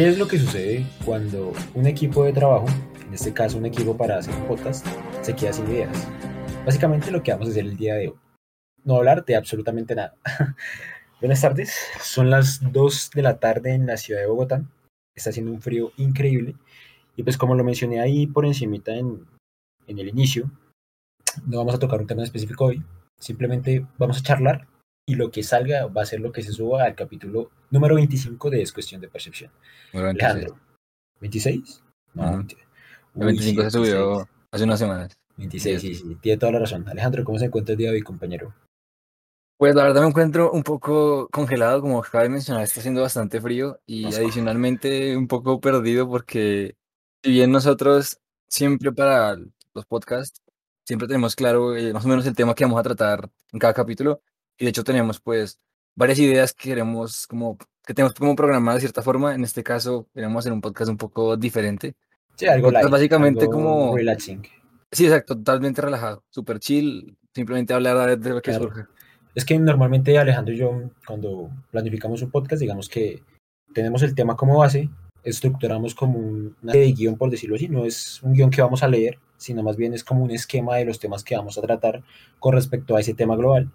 ¿Qué es lo que sucede cuando un equipo de trabajo, en este caso un equipo para hacer podcast, se queda sin ideas? Básicamente lo que vamos a hacer el día de hoy. No hablar de absolutamente nada. Buenas tardes, son las 2 de la tarde en la ciudad de Bogotá. Está haciendo un frío increíble. Y pues como lo mencioné ahí por encimita en, en el inicio, no vamos a tocar un tema específico hoy. Simplemente vamos a charlar y lo que salga va a ser lo que se suba al capítulo número 25 de Es Cuestión de Percepción. Alejandro, ¿26? No, uh 25 se subió hace unas semanas. 26, sí, sí, tiene toda la razón. Alejandro, ¿cómo se encuentra el día de hoy, compañero? Pues la verdad me encuentro un poco congelado, como acaba de mencionar, está haciendo bastante frío y adicionalmente un poco perdido porque si bien nosotros siempre para los podcasts, siempre tenemos claro eh, más o menos el tema que vamos a tratar en cada capítulo, y de hecho tenemos pues varias ideas que queremos como que tenemos como programadas de cierta forma. En este caso queremos hacer un podcast un poco diferente. Sí, algo light, básicamente como relaxing. Sí, exacto, totalmente relajado, super chill, simplemente hablar de lo que surge. Es que normalmente Alejandro y yo cuando planificamos un podcast, digamos que tenemos el tema como base, estructuramos como una de guion, por decirlo así, no es un guion que vamos a leer, sino más bien es como un esquema de los temas que vamos a tratar con respecto a ese tema global.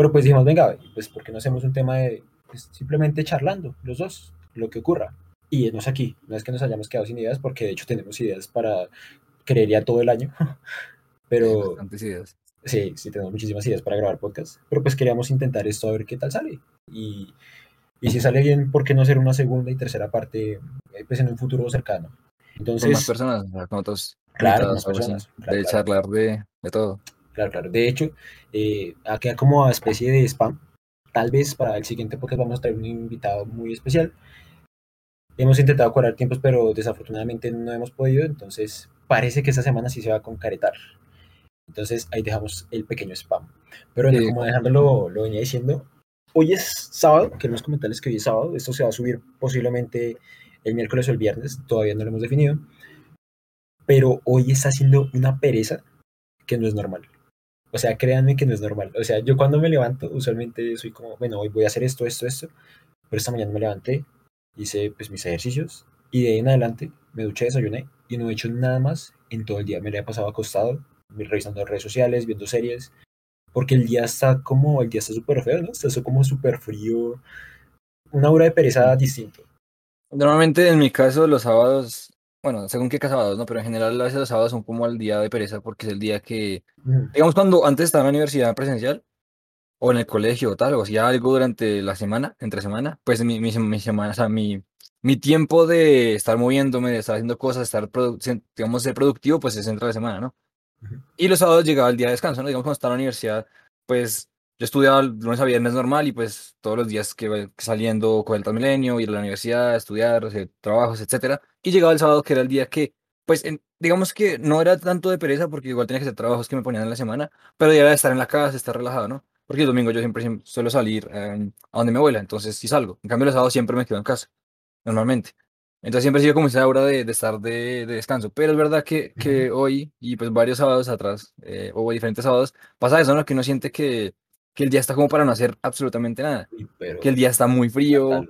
Pero pues dijimos, venga, pues ¿por qué no hacemos un tema de pues, simplemente charlando los dos, lo que ocurra? Y no es aquí, no es que nos hayamos quedado sin ideas, porque de hecho tenemos ideas para, creería, todo el año. Pero... ideas. Sí, sí, tenemos muchísimas ideas para grabar podcast. Pero pues queríamos intentar esto a ver qué tal sale. Y, y si sale bien, ¿por qué no hacer una segunda y tercera parte eh, pues en un futuro cercano? Entonces... Con más personas, con otros... Claro, más personas. de charlar de, de todo. Claro, claro. De hecho, eh, queda como a especie de spam. Tal vez para el siguiente podcast vamos a traer un invitado muy especial. Hemos intentado cuadrar tiempos, pero desafortunadamente no hemos podido. Entonces, parece que esta semana sí se va a concretar. Entonces, ahí dejamos el pequeño spam. Pero como dejándolo lo venía diciendo, hoy es sábado. Queremos comentarles que hoy es sábado. Esto se va a subir posiblemente el miércoles o el viernes. Todavía no lo hemos definido. Pero hoy está haciendo una pereza que no es normal. O sea, créanme que no es normal. O sea, yo cuando me levanto, usualmente soy como, bueno, hoy voy a hacer esto, esto, esto. Pero esta mañana me levanté, hice pues mis ejercicios y de ahí en adelante me duché, desayuné y no he hecho nada más en todo el día. Me lo he pasado acostado, revisando redes sociales, viendo series, porque el día está como, el día está súper feo, ¿no? Está como súper frío, una hora de pereza distinto. Normalmente en mi caso los sábados bueno, según qué sábados, ¿no? Pero en general a veces los sábados son como el día de pereza porque es el día que, digamos, cuando antes estaba en la universidad presencial o en el colegio o tal, o hacía algo durante la semana, entre semana, pues mi, mi, mi semana, o sea, mi, mi tiempo de estar moviéndome, de estar haciendo cosas, estar, digamos, ser productivo, pues es entre la semana, ¿no? Y los sábados llegaba el día de descanso, ¿no? Digamos, cuando estaba en la universidad, pues yo estudiaba lunes a viernes normal y pues todos los días que, saliendo con el Transmilenio, ir a la universidad, estudiar, hacer trabajos, etcétera. Y llegaba el sábado, que era el día que, pues, digamos que no era tanto de pereza, porque igual tenía que hacer trabajos que me ponían en la semana, pero ya era de estar en la casa, estar relajado, ¿no? Porque el domingo yo siempre, suelo salir em, a donde mi abuela, entonces sí salgo. En cambio, los sábados siempre me quedo en casa, normalmente. Entonces siempre he sido como esa hora de, de estar de, de, descanso. Pero es verdad que, que hoy, y pues varios sábados atrás, eh, o diferentes sábados, pasa eso, ¿no? Que uno siente que que el día está como para no hacer absolutamente nada. que el día está muy frío,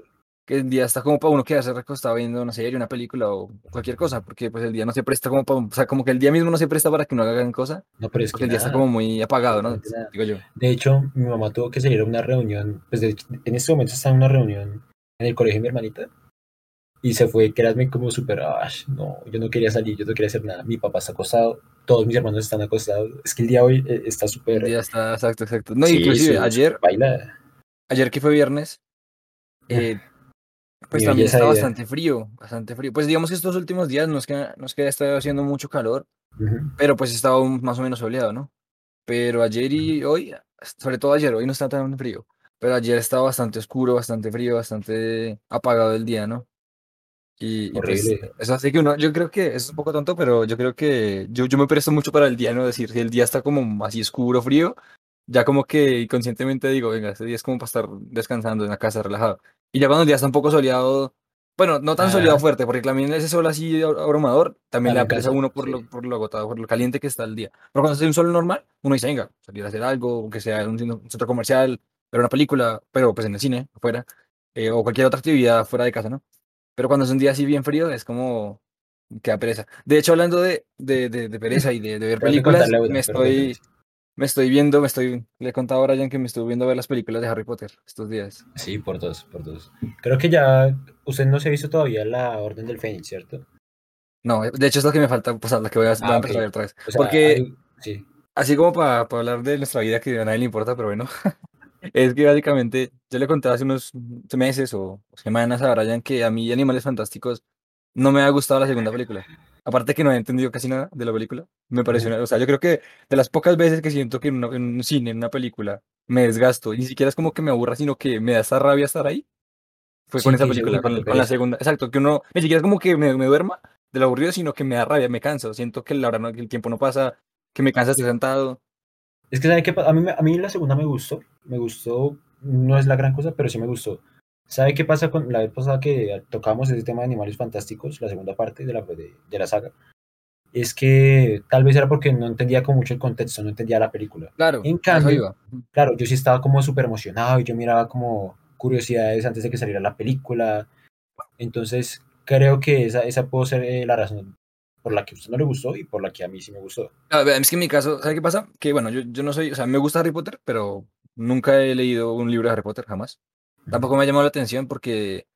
que el día está como para uno quedarse recostado viendo una serie, una película o cualquier cosa, porque pues el día no se presta como para, o sea, como que el día mismo no se presta para que no hagan cosa. No, pero es que el día está como muy apagado, ¿no? Digo yo. De hecho, mi mamá tuvo que salir a una reunión, pues en este momento está en una reunión en el colegio de mi hermanita y se fue, créanme, como súper, no, yo no quería salir, yo no quería hacer nada. Mi papá está acostado, todos mis hermanos están acostados. Es que el día hoy eh, está súper. Día está, exacto, exacto. No, inclusive ayer. Baila. Ayer que fue viernes, eh, pues también está bastante frío, bastante frío. Pues digamos que estos últimos días no es que, no es que haya estado haciendo mucho calor, pero pues estaba más o menos soleado, ¿no? Pero ayer y hoy, sobre todo ayer, hoy no está tan frío, pero ayer estaba bastante oscuro, bastante frío, bastante apagado el día, ¿no? Y, pues, eso así que uno, yo creo que es un poco tonto, pero yo creo que yo, yo me presto mucho para el día, ¿no? decir, si el día está como así oscuro, frío, ya como que inconscientemente digo, venga, este día es como para estar descansando en la casa, relajado. Y ya cuando el día está un poco soleado, bueno, no tan soleado fuerte, porque también ese sol así abrumador también le apresa a uno por, lo, por lo agotado, por lo caliente que está el día. Pero cuando hace un sol normal, uno dice, venga, salir a hacer algo, que sea un centro comercial, ver una película, pero pues en el cine, afuera, eh, o cualquier otra actividad fuera de casa, ¿no? Pero cuando es un día así bien frío es como que pereza. De hecho, hablando de, de, de, pereza y de, ver películas, me estoy, me estoy viendo, me estoy, le he contado a Brian que me estuve viendo ver las películas de Harry Potter estos días. Sí, por dos, por dos. Creo que ya, usted no se ha visto todavía la Orden del Fénix, ¿cierto? No, de hecho es lo que me falta, pues la que voy a, ah, empezar a ver otra vez. Porque, sí. así como para, para hablar de nuestra vida que a nadie le importa, pero bueno, es que básicamente yo le conté hace unos meses o semanas a Brian que a mí Animales Fantásticos no me ha gustado la segunda película. Aparte que no he entendido casi nada de la película, me pareció, o sea, yo creo que de las pocas veces que siento que en, un cine, en una película, me desgasto, y ni siquiera es como que me aburra, sino que me da esa rabia estar ahí, fue con esa película, con, la segunda, exacto, que uno, ni siquiera es como que me, me duerma de lo aburrido, sino que me da rabia, me canso, siento que la hora no, que el tiempo no pasa, que me cansa estar sentado. Es que, ¿sabe qué? A mí, a mí la segunda me gustó, me gustó, no es la gran cosa, pero sí me gustó. ¿Sabe qué pasa con la vez pasada que tocamos ese tema de Animales Fantásticos, la segunda parte de la, de, la saga? Es que tal vez era porque no entendía con mucho el contexto, no entendía la película. Claro, en cambio, claro, yo sí estaba como súper emocionado y yo miraba como curiosidades antes de que saliera la película. Entonces, creo que esa, esa puede ser eh, la razón por la que a usted no le gustó y por la que a mí sí me gustó. es que en mi caso, ¿sabe qué pasa? Que bueno, yo, yo no soy, o sea, me gusta Harry Potter, pero nunca he leído un libro de Harry Potter, jamás tampoco me ha llamado la atención porque,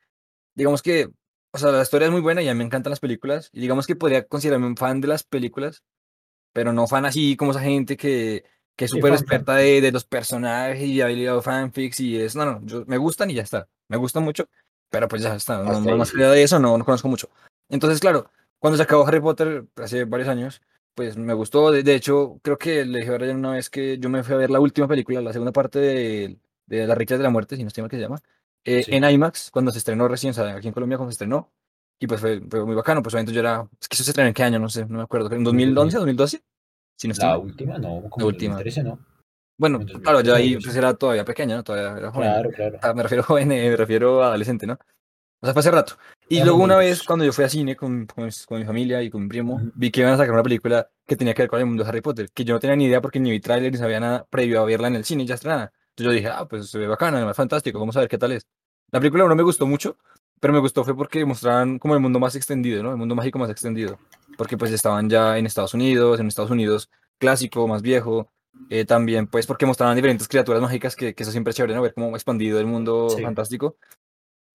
digamos que, o sea, la historia es muy buena y a mí me encantan las películas. Y digamos que podría considerarme un fan de las películas, pero no fan así como esa gente que, que es súper experta de, de, los personajes y ha leído fanfics y es, no, no, yo, me gustan y ya está. Me gustan mucho, pero pues ya está. No, más allá de eso no, no conozco mucho. Entonces, claro, cuando se acabó Harry Potter hace varios años, pues me gustó. De, hecho, creo que le dije a Ryan una vez que yo me fui a ver la última película, la segunda parte de, de Las Riquezas de la Muerte, si no estoy mal que se llama, eh, en IMAX, cuando se estrenó recién, o sea, aquí en Colombia cuando se estrenó, y pues fue, muy bacano, pues obviamente yo era, es que eso se estrenó en qué año, no sé, no me acuerdo, ¿en 2011, 2012? Si no la última, no, como la última. 2013, ¿no? Bueno, claro, yo ahí pues, era todavía pequeña, ¿no? Todavía era joven. Claro, claro. Ah, me refiero a joven, eh, me refiero a adolescente, ¿no? O sea, fue hace rato. Y luego una vez, cuando yo fui a cine con, con, mi familia y con mi primo, vi que iban a sacar una película que tenía que ver con el mundo de Harry Potter, que yo no tenía ni idea porque ni vi tráiler ni sabía nada previo a verla en el cine ya estrenada. Entonces yo dije, ah, pues se ve bacana, es fantástico, vamos a ver qué tal es. La película no me gustó mucho, pero me gustó fue porque mostraban como el mundo más extendido, ¿no? El mundo mágico más extendido. Porque pues estaban ya en Estados Unidos, en Estados Unidos clásico, más viejo. Eh, también pues porque mostraban diferentes criaturas mágicas, que, que, eso siempre es chévere, ¿no? Ver cómo expandido el mundo fantástico.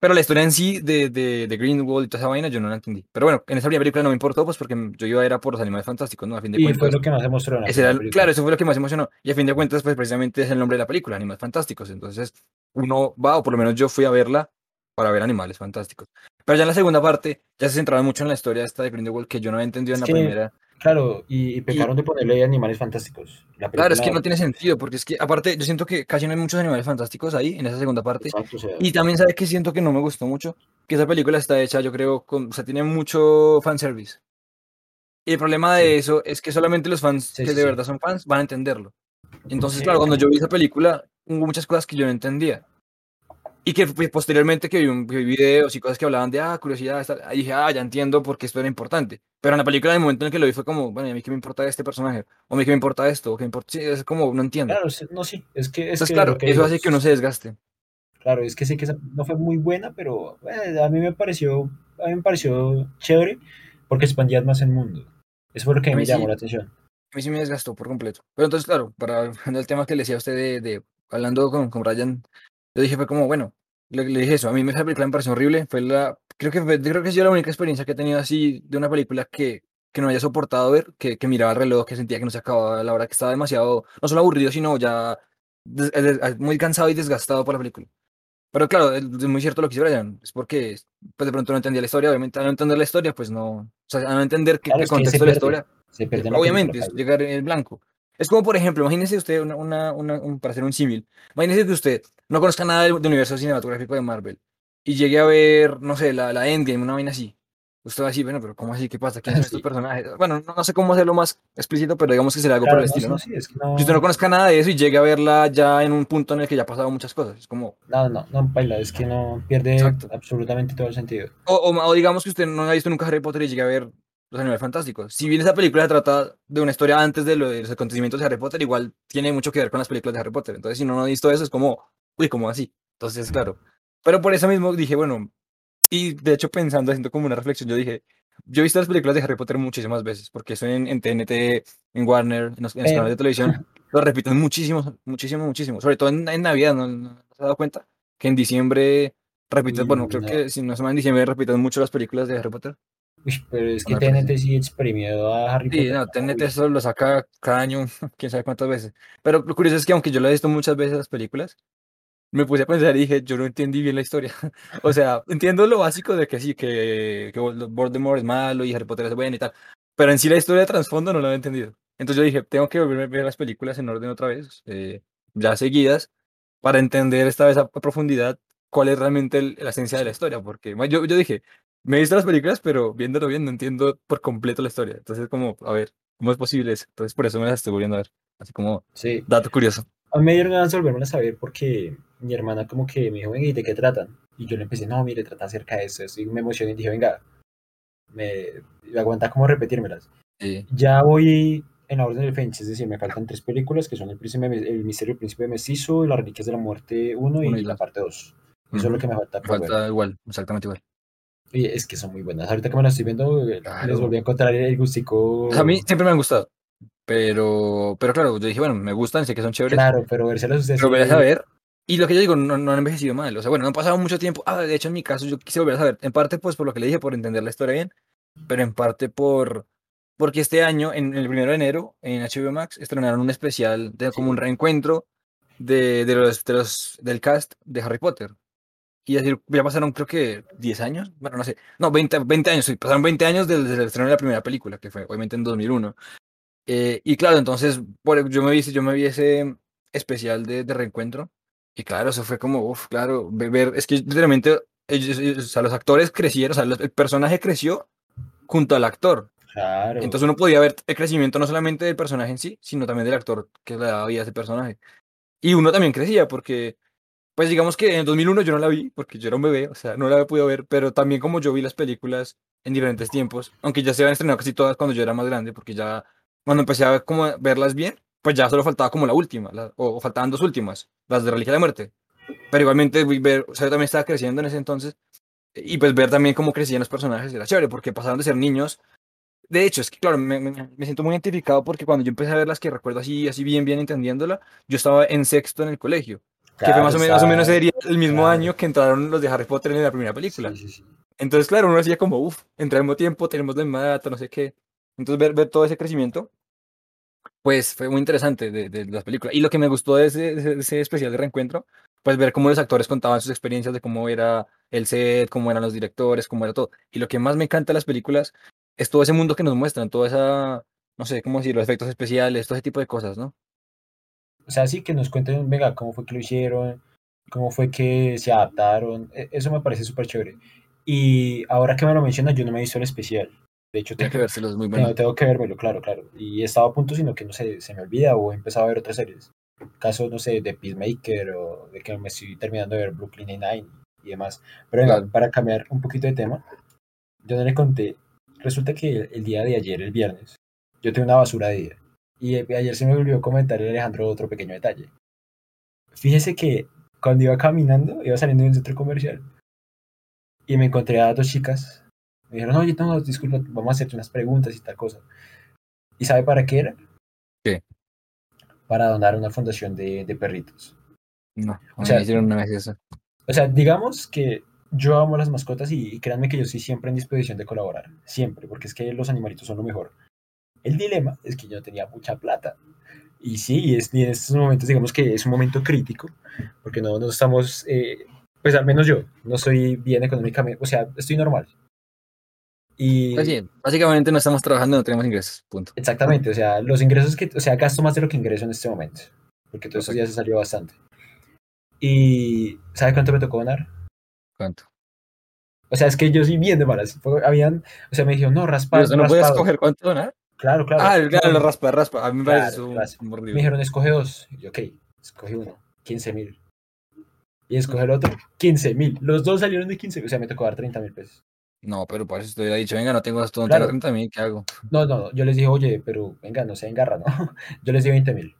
Pero la historia en sí de, de, de Greenwald y toda esa vaina yo no la entendí. Pero bueno, en esa primera película no me importó, pues porque yo iba a era por los animales fantásticos, ¿no? A fin de y fue lo que más emocionó. claro, eso fue lo que más emocionó. Y a fin de cuentas, pues precisamente es el nombre de la película, Animales Fantásticos. Entonces, uno va, o por lo menos yo fui a verla para ver animales fantásticos. Pero ya en la segunda parte, ya se centraba mucho en la historia esta de Grindelwald que yo no había entendido en la primera. Claro, y, pecaron de ponerle animales fantásticos. claro, es que no tiene sentido, porque es que, aparte, yo siento que casi no hay muchos animales fantásticos ahí, en esa segunda parte. y también, ¿sabes que Siento que no me gustó mucho. Que esa película está hecha, yo creo, con, o sea, tiene mucho fanservice. Y el problema de eso es que solamente los fans que de verdad son fans van a entenderlo. Entonces, claro, cuando yo vi esa película, hubo muchas cosas que yo no entendía. Y que pues, posteriormente que vi, videos y cosas que hablaban de, ah, curiosidad, ahí dije, ah, ya entiendo por qué esto era importante. Pero en la película, en el momento en el que lo vi, fue como, bueno, ¿a mí qué me importa este personaje? ¿O a mí qué me importa esto? ¿O qué me importa? Sí, es como, no entiendo. Claro, no, sí, es que... Es claro, eso hace que uno se desgaste. Claro, es que sé que no fue muy buena, pero eh, a mí me pareció, a mí me pareció chévere porque expandía más el mundo. Eso fue lo que me llamó la atención. A mí sí me desgastó por completo. Pero entonces, claro, para el tema que le decía a usted de, de hablando con, con Ryan, yo dije, fue como, bueno, le, dije eso, a mí esa película me pareció horrible, fue la, creo que, creo que ha sido la única experiencia que he tenido así de una película que, que no haya soportado ver, que, que miraba el reloj, que sentía que no se acababa la hora, que estaba demasiado, no solo aburrido, sino ya muy cansado y desgastado por la película. Pero claro, es muy cierto lo que dice Brian, es porque pues de pronto no entendía la historia, obviamente al no entender la historia, pues no, o sea, al no entender qué, contexto de la historia, obviamente, es llegar en blanco. Es como, por ejemplo, imagínese usted, una, una, para hacer un símil, imagínese que usted no conozca nada del, universo cinematográfico de Marvel y llegue a ver, no sé, la, la Endgame, una vaina así. Usted va a decir, bueno, pero ¿cómo así? ¿Qué pasa? ¿Quién son estos personajes? Bueno, no, sé cómo hacerlo más explícito, pero digamos que será algo por el estilo, ¿no? Sí, es que no... Si usted no conozca nada de eso y llegue a verla ya en un punto en el que ya ha pasado muchas cosas, es como... No, no, no, baila, es que no pierde absolutamente todo el sentido. O, o, digamos que usted no ha visto nunca Harry Potter y llegue a ver los animales fantásticos. Si bien esa película se trata de una historia antes de, los acontecimientos de Harry Potter, igual tiene mucho que ver con las películas de Harry Potter. Entonces, si no, no ha visto eso, es como, uy, como así? Entonces, claro. Pero por eso mismo dije, bueno, Y de hecho, pensando, haciendo como una reflexión, yo dije, yo he visto las películas de Harry Potter muchísimas veces, porque eso en, en TNT, en Warner, en los, en los canales de televisión, lo repiten muchísimo, muchísimo, muchísimo. Sobre todo en, en Navidad, ¿no, ¿no se ha dado cuenta? Que en diciembre repiten, bueno, creo No. que si no se llama en diciembre, repiten mucho las películas de Harry Potter. Uy, pero es que me parece. TNT sí exprimió a Harry Sí, Potter. no, TNT eso lo saca cada año, quién sabe cuántas veces. Pero lo curioso es que aunque yo lo he visto muchas veces las películas, me puse a pensar y dije, yo no entendí bien la historia. o sea, entiendo lo básico de que sí, que, que Voldemort es malo y Harry Potter es bueno y tal. Pero en sí la historia de trasfondo no la he entendido. Entonces yo dije, tengo que volverme a ver las películas en orden otra vez, eh, ya seguidas, para entender esta vez a, profundidad cuál es realmente el- la esencia de la historia. Porque yo, yo dije, me he visto las películas, pero viéndolo bien no entiendo por completo la historia. Entonces como, a ver, ¿cómo es posible eso? Entonces por eso me las estoy volviendo a ver. Así como Sí, dato curioso. a mí me dieron ganas de volverme a saber porque mi hermana como que me dijo, venga, ¿y de qué tratan? Y yo le empecé, no, mire, trata acerca de eso. Y me emocioné y dije, venga, me, aguanta como repetírmelas. Sí. Ya voy en la orden del Fénix, es decir, me faltan tres películas que son El, príncipe, el Misterio del Príncipe Mestizo, Las Reliquias de la Muerte 1 y, y la parte 2. Eso es lo que me falta Me por ver. falta igual, exactamente igual. Y es que son muy buenas. Ahorita que me las estoy viendo, eh, les Claro. volví a encontrar el gustico. A mí siempre me han gustado. Pero, pero claro, yo dije, bueno, me gustan, sé que son chéveres. Claro, pero vérselas ustedes. Pero volver a saber. Y lo que yo digo, no, no han envejecido mal. O sea, bueno, no han pasado mucho tiempo. Ah, de hecho, en mi caso, yo quise volver a saber. En parte, pues, por lo que le dije, por entender la historia bien. Pero en parte por. Porque este año, en el primero de enero, en HBO Max, estrenaron un especial de como un reencuentro de, de los, de los, del cast de Harry Potter. Y decir, ya pasaron, creo que 10 años. Bueno, no sé. No, 20, 20 años. Sí, pasaron 20 años desde, desde el estreno de la primera película, que fue obviamente en 2001. Eh, y claro, entonces por, yo, me vi, yo me vi ese especial de, de reencuentro. Y claro, eso fue como, uff, claro, ve- ver, es que literalmente, ellos, ellos- o sea, los actores crecieron, o sea, los- el personaje creció junto al actor. Claro. Entonces uno podía ver el crecimiento no solamente del personaje en sí, sino también del actor que le daba vida a ese personaje. Y uno también crecía porque, pues digamos que en el 2001 yo no la vi porque yo era un bebé, o sea, no la había podido ver, pero también como yo vi las películas en diferentes tiempos, aunque ya se habían estrenado casi todas cuando yo era más grande, porque ya cuando empecé a como verlas bien, pues ya solo faltaba como la última, la- o, o faltaban dos últimas, las de Reliquia de la Muerte. Pero igualmente ver, o sea, yo también estaba creciendo en ese entonces, y pues ver también cómo crecían los personajes era chévere, porque pasaron de ser niños. De hecho, es que claro, me, siento muy identificado porque cuando yo empecé a ver las que recuerdo así, así bien, bien entendiéndola, yo estaba en sexto en el colegio, que fue más o menos, más o menos sería el mismo claro. año que entraron los de Harry Potter en la primera película. Sí, sí, sí. Entonces, claro, uno decía como, uff, mismo tiempo, tenemos la misma data, no sé qué. Entonces, ver, ver todo ese crecimiento, pues fue muy interesante de, de las películas. Y lo que me gustó de ese, especial de reencuentro, pues ver cómo los actores contaban sus experiencias de cómo era el set, cómo eran los directores, cómo era todo. Y lo que más me encanta de las películas es todo ese mundo que nos muestran, toda esa, no sé cómo decir, los efectos especiales, todo ese tipo de cosas, ¿no? O sea, sí que nos cuenten, venga, cómo fue que lo hicieron, cómo fue que se adaptaron. e- Eso me parece súper chévere. Y ahora que me lo mencionas, yo no me he visto el especial. De hecho, Tiene que tengo, vérselos, muy tengo, bueno. tengo que vérmelo, claro, claro. Y he estado a punto, sino que no sé, se me olvida o he empezado a ver otras series. Caso, no sé, de Peacemaker o de que me estoy terminando de ver Brooklyn Nine-Nine y demás. Pero venga, Claro. para cambiar un poquito de tema, yo no le conté. Resulta que el, el día de ayer, el viernes, yo tuve una basura de día. Y ayer se me olvidó comentar Alejandro otro pequeño detalle. Fíjese que cuando iba caminando, iba saliendo de un centro comercial y me encontré a dos chicas. Me dijeron, oye, no, disculpa, vamos a hacerte unas preguntas y tal cosa. ¿Y sabe para qué era? ¿Qué? Para donar a una fundación de, de perritos. No, O sea, me hicieron una vez eso. O sea, digamos que yo amo las mascotas y, y créanme que yo estoy siempre en disposición de colaborar. Siempre, porque es que los animalitos son lo mejor. El dilema es que yo no tenía mucha plata. Y sí, es, y en estos momentos, digamos que es un momento crítico, porque no, no estamos, eh, pues al menos yo, no estoy bien económicamente, o sea, estoy normal. Y Pues sí, básicamente no estamos trabajando, no tenemos ingresos, punto. exactamente, o sea, los ingresos que, o sea, gasto más de lo que ingreso en este momento, porque todos estos Perfecto. días se salió bastante. Y ¿sabe cuánto me tocó donar? ¿Cuánto? O sea, es que yo soy bien de malas. Habían, o sea, me dijeron, no, raspa, Pero, ¿No puedes escoger cuánto donar? Claro, claro. Ah, el, claro, lo raspa, raspa. A mí me parece Claro, eso raspa. horrible. Me dijeron, escoge dos. Y yo, ok, escogí uno, 15 mil. Y escoge el otro, 15 mil. Los dos salieron de 15, o sea, me tocó dar 30 mil pesos. No, pero por eso te hubiera dicho, venga, no tengo no Claro. tengo 30 mil, ¿qué hago? No, no, no, yo les dije, oye, pero venga, no se engarra, ¿no? Yo les di 20 mil.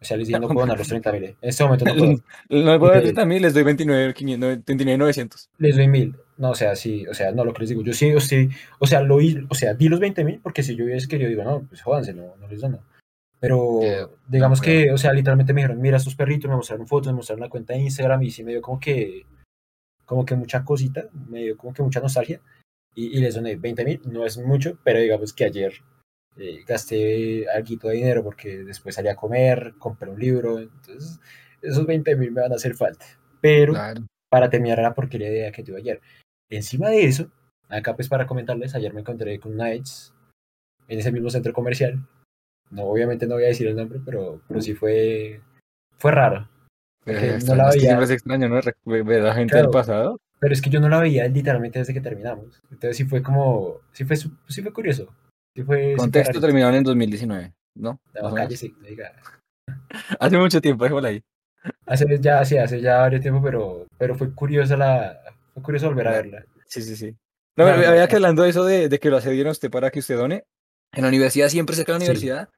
O sea, les dije, no puedo donar los 30 mil. En este momento no puedo. No puedo dar Ok. 30 mil, les doy 29, 500, 29, 900. Les doy mil. No, o sea, sí, o sea, no, lo que les digo, yo sí, o sea, o sea, lo o sea, di los 20 mil, porque si yo hubiese querido, digo, no, pues jódanse, no, no les dono. Pero digamos que, o sea, literalmente me dijeron, mira estos perritos, me mostraron fotos, me mostraron la cuenta de Instagram y sí me dio como que, como que mucha cosita, me dio como que mucha nostalgia y, y les doné 20 mil, no es mucho, pero digamos que ayer eh, gasté algo de dinero porque después salí a comer, compré un libro, entonces esos 20 mil me van a hacer falta. Pero para terminar la porquería de idea que tuve ayer. Encima de eso, acá pues para comentarles, ayer me encontré con Knights en ese mismo centro comercial. No, obviamente no voy a decir el nombre, pero, pero sí fue, fue raro. Eh, no la veía. Es extraño, ¿no? Ver a gente del pasado. Pero es que yo no la veía literalmente desde que terminamos. Entonces sí fue como, sí fue, sí fue curioso. Sí fue Contexto terminaron en 2019, ¿no? No, cállese, diga. Hace mucho tiempo, déjala ahí. Hace ya, sí, hace ya varios tiempo, pero, pero fue curiosa la, fue curioso volver a verla. Sí, sí, sí. No, había que hablando de eso de, de que lo accedieron a usted para que usted done. En la universidad, siempre cerca de la universidad,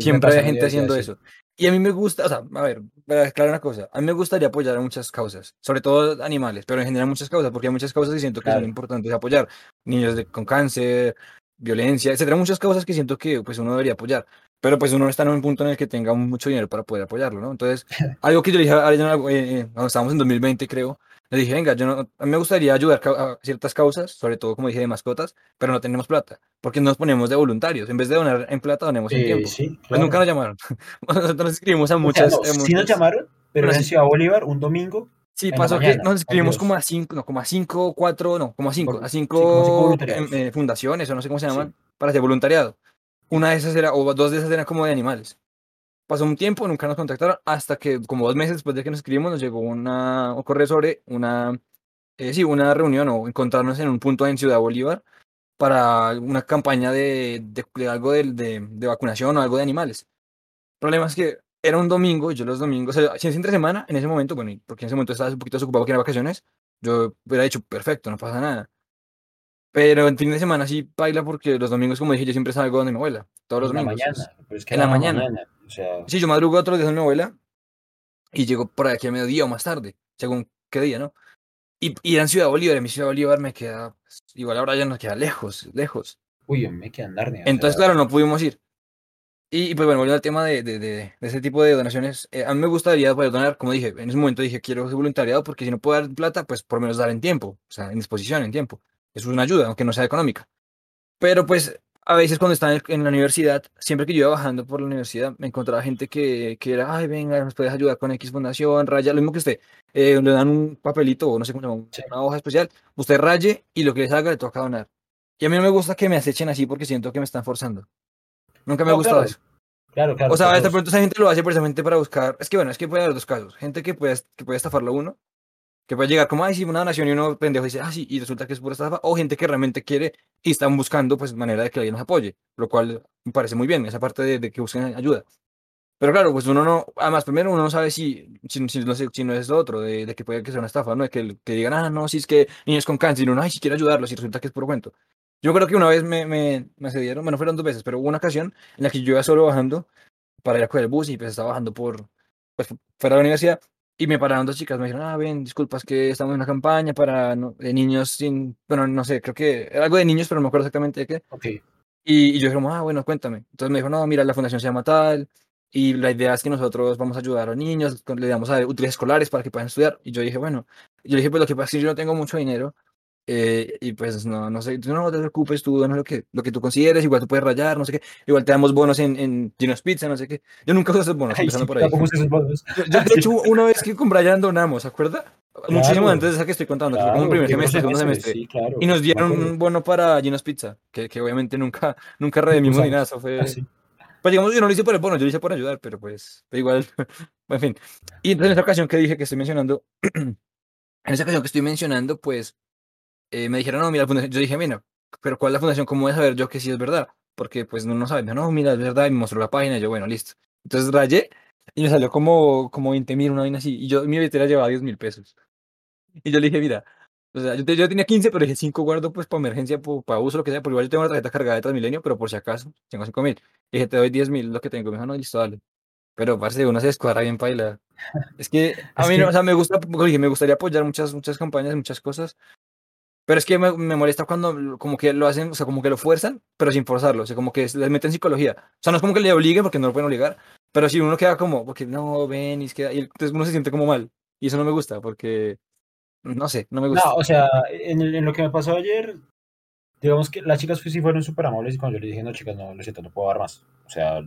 siempre hay gente haciendo eso. Y a mí me gusta, o sea, a ver, para aclarar una cosa, a mí me gustaría apoyar a muchas causas, sobre todo animales, pero en general muchas causas, porque hay muchas causas que siento que son importantes apoyar. Niños de, con cáncer, violencia, etcétera, muchas causas que siento que pues uno debería apoyar pero pues uno está en un punto en el que tenga mucho dinero para poder apoyarlo, ¿no? Entonces, algo que yo le dije a ella eh, cuando estábamos en 2020, creo, le dije, venga, yo no, a mí me gustaría ayudar a ciertas causas, sobre todo, como dije, de mascotas, pero no tenemos plata, porque nos ponemos de voluntarios. En vez de donar en plata, donemos en tiempo. Sí, Pues nunca nos llamaron. Nosotros nos escribimos a muchas, Sí nos llamaron, pero, en Ciudad Bolívar, un domingo. Sí, pasó que nos escribimos como a cinco, no, como a cinco, cuatro, no, como a cinco, a cinco, em, eh, fundaciones, o no sé cómo se llaman, para hacer voluntariado. Una de esas era, o dos de esas eran como de animales. Pasó un tiempo, nunca nos contactaron, hasta que como dos meses después de que nos escribimos, nos llegó una, un correo sobre una, eh, sí, una reunión o encontrarnos en un punto en Ciudad Bolívar para una campaña de, de, algo de, de, vacunación o algo de animales. El problema es que era un domingo, yo los domingos, o sea, si es entre semana, en ese momento, bueno, porque en ese momento estaba un poquito desocupado que era vacaciones, yo hubiera dicho, perfecto, no pasa nada. Pero en fin de semana sí baila porque los domingos, como dije, yo siempre salgo donde mi abuela. Todos los domingos. En la mañana. Pero es que en la, mañana. O sea... Sí, yo madrugo otro día de mi abuela y llego por aquí a mediodía o más tarde, según qué día, ¿no? Y, y en Ciudad Bolívar, en mi Ciudad Bolívar me queda, pues, igual ahora ya nos queda lejos, lejos. Uy, me queda andar. Entonces, claro, no pudimos ir. Y, pues bueno, volviendo al tema de, de, de, ese tipo de donaciones, eh, a mí me gustaría poder donar, como dije, en ese momento dije, quiero ser voluntariado porque si no puedo dar plata, pues por lo menos dar en tiempo, o sea, en disposición, en tiempo. Eso es una ayuda, aunque no sea económica. Pero pues a veces cuando estaba en la universidad, siempre que yo iba bajando por la universidad, me encontraba gente que, que era, ay, venga, nos puedes ayudar con X Fundación, raya, lo mismo que usted, eh, le dan un papelito o no sé cómo se llama, una hoja especial, usted raye y lo que les haga le toca donar. Y a mí no me gusta que me acechen así porque siento que me están forzando. Nunca me ha gustado eso. Claro, claro. O sea, de pronto esa gente lo hace precisamente para buscar. Es que bueno, es que puede haber dos casos. Gente que puede, que puede estafarlo uno que puede llegar como, ay, sí, una donación y uno pendejo dice, ah, sí, y resulta que es pura estafa, o gente que realmente quiere y están buscando, pues, manera de que alguien nos apoye, lo cual me parece muy bien, esa parte de, que busquen ayuda. Pero claro, pues uno no, además, primero uno no sabe si, si, no, sé, si no es lo otro, de, de, que puede que sea una estafa, ¿no? De que, que digan, ah, no, si es que niños con cáncer, y uno, ay, si quiere ayudarlos, y resulta que es puro cuento. Yo creo que una vez me, me, me accedieron, bueno, fueron dos veces, pero hubo una ocasión en la que yo iba solo bajando para ir a coger el bus y pues estaba bajando por, pues, fuera de la universidad y me pararon dos chicas, me dijeron, ah, ven, disculpas que estamos en una campaña para de niños sin, bueno, no sé, creo que era algo de niños, pero no me acuerdo exactamente de qué. Okay. Y, yo dije, ah, bueno, cuéntame. Entonces me dijo, no, mira, la fundación se llama tal, y la idea es que nosotros vamos a ayudar a niños, le damos a útiles escolares para que puedan estudiar. Y yo dije, bueno, yo dije, pues lo que pasa es que yo no tengo mucho dinero, eh, y pues no, no sé, no te preocupes, tú no lo que, lo que tú consideres, igual tú puedes rayar, no sé qué, igual te damos bonos en, en Gino's Pizza, no sé qué. Yo nunca uso esos bonos, empezando por ahí. Yo, de hecho, una vez que con Brian donamos, ¿se acuerda? Muchísimo antes de esa que estoy contando, que fue como primer semestre, segundo semestre. Sí, claro, y nos dieron un bono para Gino's Pizza, que, que obviamente nunca, nunca redimimos ni nada, eso fue... Ah, pues digamos, yo no lo hice por el bono, yo lo hice por ayudar, pero pues, pero igual, en fin. Y entonces en esa ocasión que dije que estoy mencionando, en esa ocasión que estoy mencionando, pues eh, me dijeron, no, mira, la fundación. Yo dije, mira, pero ¿cuál es la fundación? ¿Cómo voy a saber yo que sí es verdad? Porque pues no, no saben. No, mira, es verdad. Y me mostró la página. Y yo, bueno, listo. Entonces rayé y me salió como, como 20 mil, una vaina así. Y yo, mi billetera llevaba 10 mil pesos. Y yo le dije, mira, o sea, yo, yo, tenía 15, pero dije 5 guardo pues para emergencia, para uso, lo que sea. Porque igual yo tengo una tarjeta cargada de Transmilenio, pero por si acaso, tengo 5 mil. Dije, te doy 10 mil, lo que tengo. Me dijo, no, listo, dale. Pero parece uno se escuadra bien paila. Es que a mí, no, o sea, me gusta, me gustaría apoyar muchas, muchas campañas, muchas cosas, Pero es que me, me, molesta cuando como que lo hacen, o sea, como que lo fuerzan, pero sin forzarlo, o sea, como que les meten psicología. O sea, no es como que le obliguen porque no lo pueden obligar, pero si uno queda como, porque no, ven, y, queda, y entonces uno se siente como mal. Y eso no me gusta, porque, no sé, no me gusta. No, o sea, en, en lo que me pasó ayer, digamos que las chicas sí fueron súper amables y cuando yo le dije, no, chicas, no, lo siento, no puedo dar más. O sea,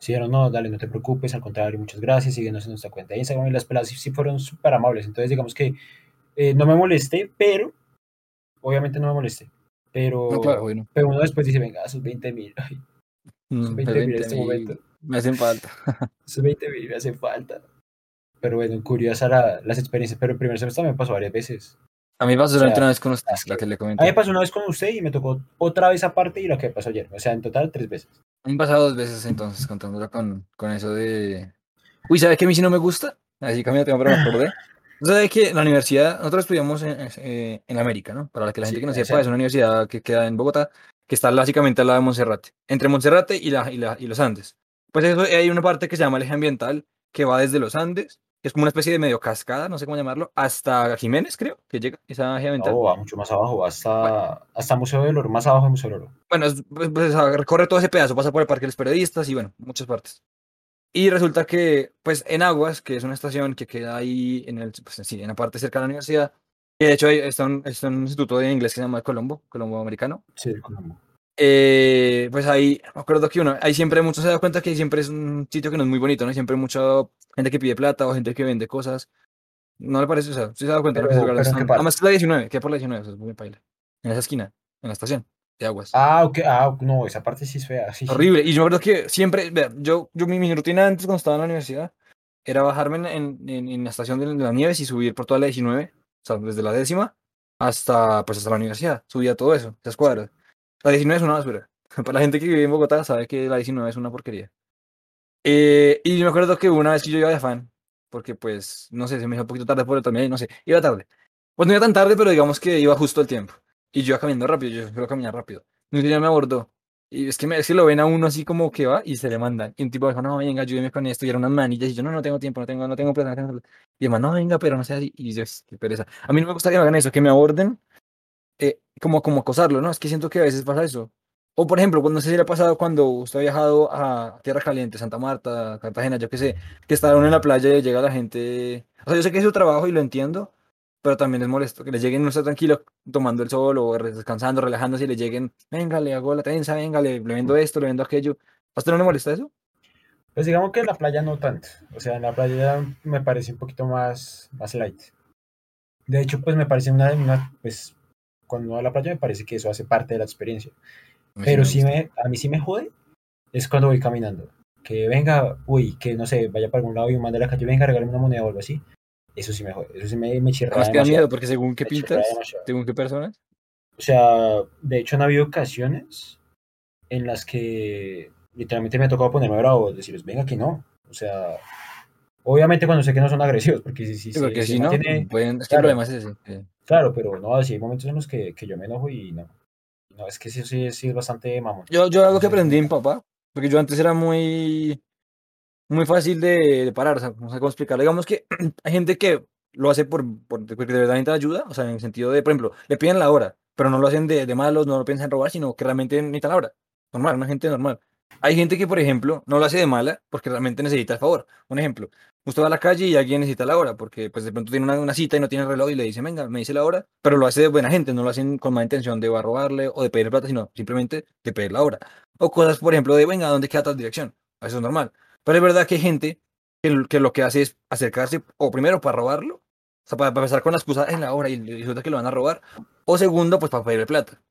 si dijeron, no, dale, no te preocupes, al contrario, muchas gracias, síguenos en nuestra cuenta de Instagram y las peladas sí, sí fueron súper amables. Entonces, digamos que eh, no me molesté, pero obviamente no me molesté. Pero, No, claro, bueno. pero uno después dice, venga, esos 20 mil, Mm, 20 pero mil en este 20.000 momento, Me hacen falta. esos 20 mil me hacen falta. Pero bueno, curiosa la- las experiencias, pero el primer semestre me pasó varias veces. A mí me pasó O sea, una vez con usted, la que- que le A comenté. mí me pasó una vez con usted y me tocó otra vez aparte y lo que pasó ayer. O sea, en total tres veces. Me han pasado dos veces entonces, contándolo con, con eso de... Uy, ¿sabes qué a mí sí no me gusta? Así cambia de tema, pero me acordé. ¿Sabes que la universidad, nosotros estudiamos en, eh, en América, ¿no? Para la que la gente Sí, que no sepa, es una universidad que queda en Bogotá, que está básicamente al lado de Monserrate, entre Monserrate y, la, y, la, y los Andes. Pues eso, hay una parte que se llama el eje ambiental, que va desde los Andes, que es como una especie de medio cascada, no sé cómo llamarlo, hasta Jiménez, creo, que llega esa eje ambiental. No, va mucho más abajo, hasta, hasta Museo del Oro, más abajo de Museo del Oro. Bueno, es- pues, pues, recorre todo ese pedazo, pasa por el Parque de los Periodistas y bueno, muchas partes. Y resulta que, pues, en Aguas, que es una estación que queda ahí en el, pues, sí, en la parte cerca de la universidad, que de hecho está un, está un instituto de inglés que se llama Colombo, Colombo Americano. Sí, Colombo. Eh, pues ahí, me acuerdo que uno, ahí siempre mucho se da cuenta que siempre es un sitio que no es muy bonito, ¿no? Siempre hay mucha gente que pide plata o gente que vende cosas. ¿No le parece? O sea, sí se da cuenta, ¿no? que Pero- pero ¿en qué son- parte? Además es la 19, que por la 19, o sea, es muy paila. En esa esquina, en la estación de Aguas. Ah, ok, ah, no, esa parte sí es fea. Sí. Horrible. Y yo me acuerdo que siempre, vea, yo, yo mi, mi rutina antes cuando estaba en la universidad era bajarme en, en, en- la estación de, de las nieves y subir por toda la 19, o sea, desde la décima hasta, pues, hasta la universidad. Subía todo eso, esas cuadras. La 19 es una basura. Para la gente que vive en Bogotá sabe que la 19 es una porquería. Eh, y yo me acuerdo que una vez que yo iba de afán, porque pues, no sé, se me hizo un poquito tarde por el también, no sé, iba tarde. Pues no iba tan tarde, pero digamos que iba justo el tiempo. Y yo iba caminando rápido, yo suelo caminar rápido. Y un señor me abordó. Y es que, me, es que lo ven a uno así como que va y se le mandan. Y un tipo dijo, no, venga, ayúdeme con esto. Y eran unas manillas. Y yo, no, no tengo tiempo, no tengo, no tengo plata, no tengo plata. Y man, no, venga, pero no sea así. Y yo, qué pereza. A mí no me gusta que me hagan eso, que me aborden, eh, como, como acosarlo, ¿no? Es que siento que a veces pasa eso. O, por ejemplo, cuando no sé si le ha pasado cuando usted ha viajado a Tierra Caliente, Santa Marta, Cartagena, yo qué sé, que está uno en la playa y llega la gente. O sea, yo sé que es su trabajo y lo entiendo, pero también es molesto que le lleguen, no está tranquilo tomando el sol o descansando, relajándose y le lleguen, venga, le hago la trenza, venga, le, le vendo esto, le vendo aquello. ¿A usted no le molesta eso? Pues digamos que en la playa no tanto. O sea, en la playa me parece un poquito más, más light. De hecho, pues me parece una, una pues cuando va a la playa me parece que eso hace parte de la experiencia. Pero sí me a mí sí me jode es cuando voy caminando. Que venga, uy, que no sé, vaya para algún lado y un man de la calle, venga, regálame una moneda o algo así. Eso sí me jode, eso sí me, me Además que da miedo, porque según qué pintas, según qué personas. O sea, de hecho han habido ocasiones en las que literalmente me ha tocado ponerme bravo, decirles, venga, que no. O sea, obviamente cuando sé que no son agresivos, porque si, si, Sí, porque si si no, tiene- pueden, es que el claro. problema es ese. Claro, pero no, sí hay momentos en los que, que yo me enojo y no. No, es que sí, sí, sí es bastante mamón. Yo, yo algo que aprendí en papá, porque yo antes era muy, muy fácil de, de parar, o sea, no sé cómo explicarlo. Digamos que hay gente que lo hace por, por- porque de verdad necesita ayuda, o sea, en el sentido de, por ejemplo, le piden la hora, pero no lo hacen de, de malos, no lo piensan robar, sino que realmente necesitan la hora. Normal, una gente normal. Hay gente que, por ejemplo, no lo hace de mala porque realmente necesita el favor. Un ejemplo, usted va a la calle y alguien necesita la hora porque pues de pronto tiene una, una cita y no tiene el reloj y le dice, venga, me dice la hora, pero lo hace de buena gente, no lo hacen con mala intención de robarle o de pedir plata, sino simplemente de pedir la hora. O cosas, por ejemplo, de, venga, ¿dónde queda tal dirección? Eso es normal. Pero es verdad que hay gente que, lo que hace es acercarse, o primero para robarlo, o sea, para, para empezar con la excusa en la hora y resulta que lo van a robar, o segundo, pues para pedirle plata.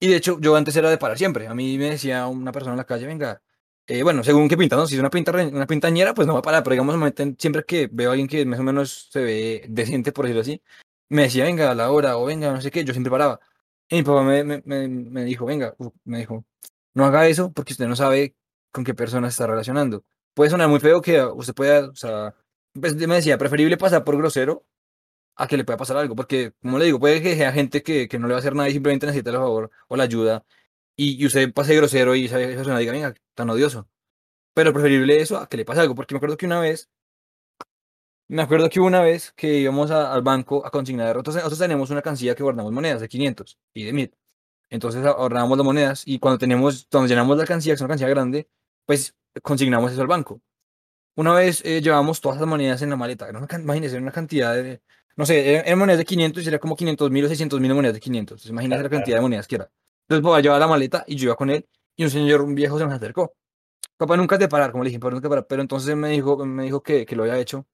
Y de hecho, yo antes era de parar siempre. A mí me decía una persona en la calle, venga, eh, bueno, según qué pinta, ¿no? Si es una, pinta, una pintañera, pues no va a parar, pero digamos, siempre que veo a alguien que más o menos se ve decente, por decirlo así, me decía, venga, a la hora, o venga, no sé qué, yo siempre paraba. Y mi papá me, me, dijo, venga, me dijo, no haga eso porque usted no sabe con qué persona se está relacionando. Puede sonar muy feo que usted pueda, o sea, pues, me decía, preferible pasar por grosero a que le pueda pasar algo, porque, como le digo, puede que sea gente que, que no le va a hacer nada y simplemente necesita el favor o la ayuda, y, y usted pase grosero y esa persona diga, venga, tan odioso. Pero preferible eso a que le pase algo, porque me acuerdo que una vez Me acuerdo que una vez que íbamos al banco a consignar. Nosotros, nosotros tenemos una cancilla que guardamos monedas de 500 y de 1000. Entonces ahorramos las monedas y cuando tenemos, cuando llenamos la cancilla, que es una cancilla grande, pues consignamos eso al banco. Una vez eh, llevamos todas las monedas en la maleta. Era una, imagínense, una cantidad de, no sé, eran, monedas de 500 y era como 500 mil o 600 mil monedas de 500. Entonces, imagínense la cantidad de monedas que era. Entonces, papá llevaba la maleta y yo iba con él y un señor, un viejo, se me acercó. Papá nunca te parar, como le dije, papá nunca parar. Pero entonces me dijo, me dijo que, que lo había hecho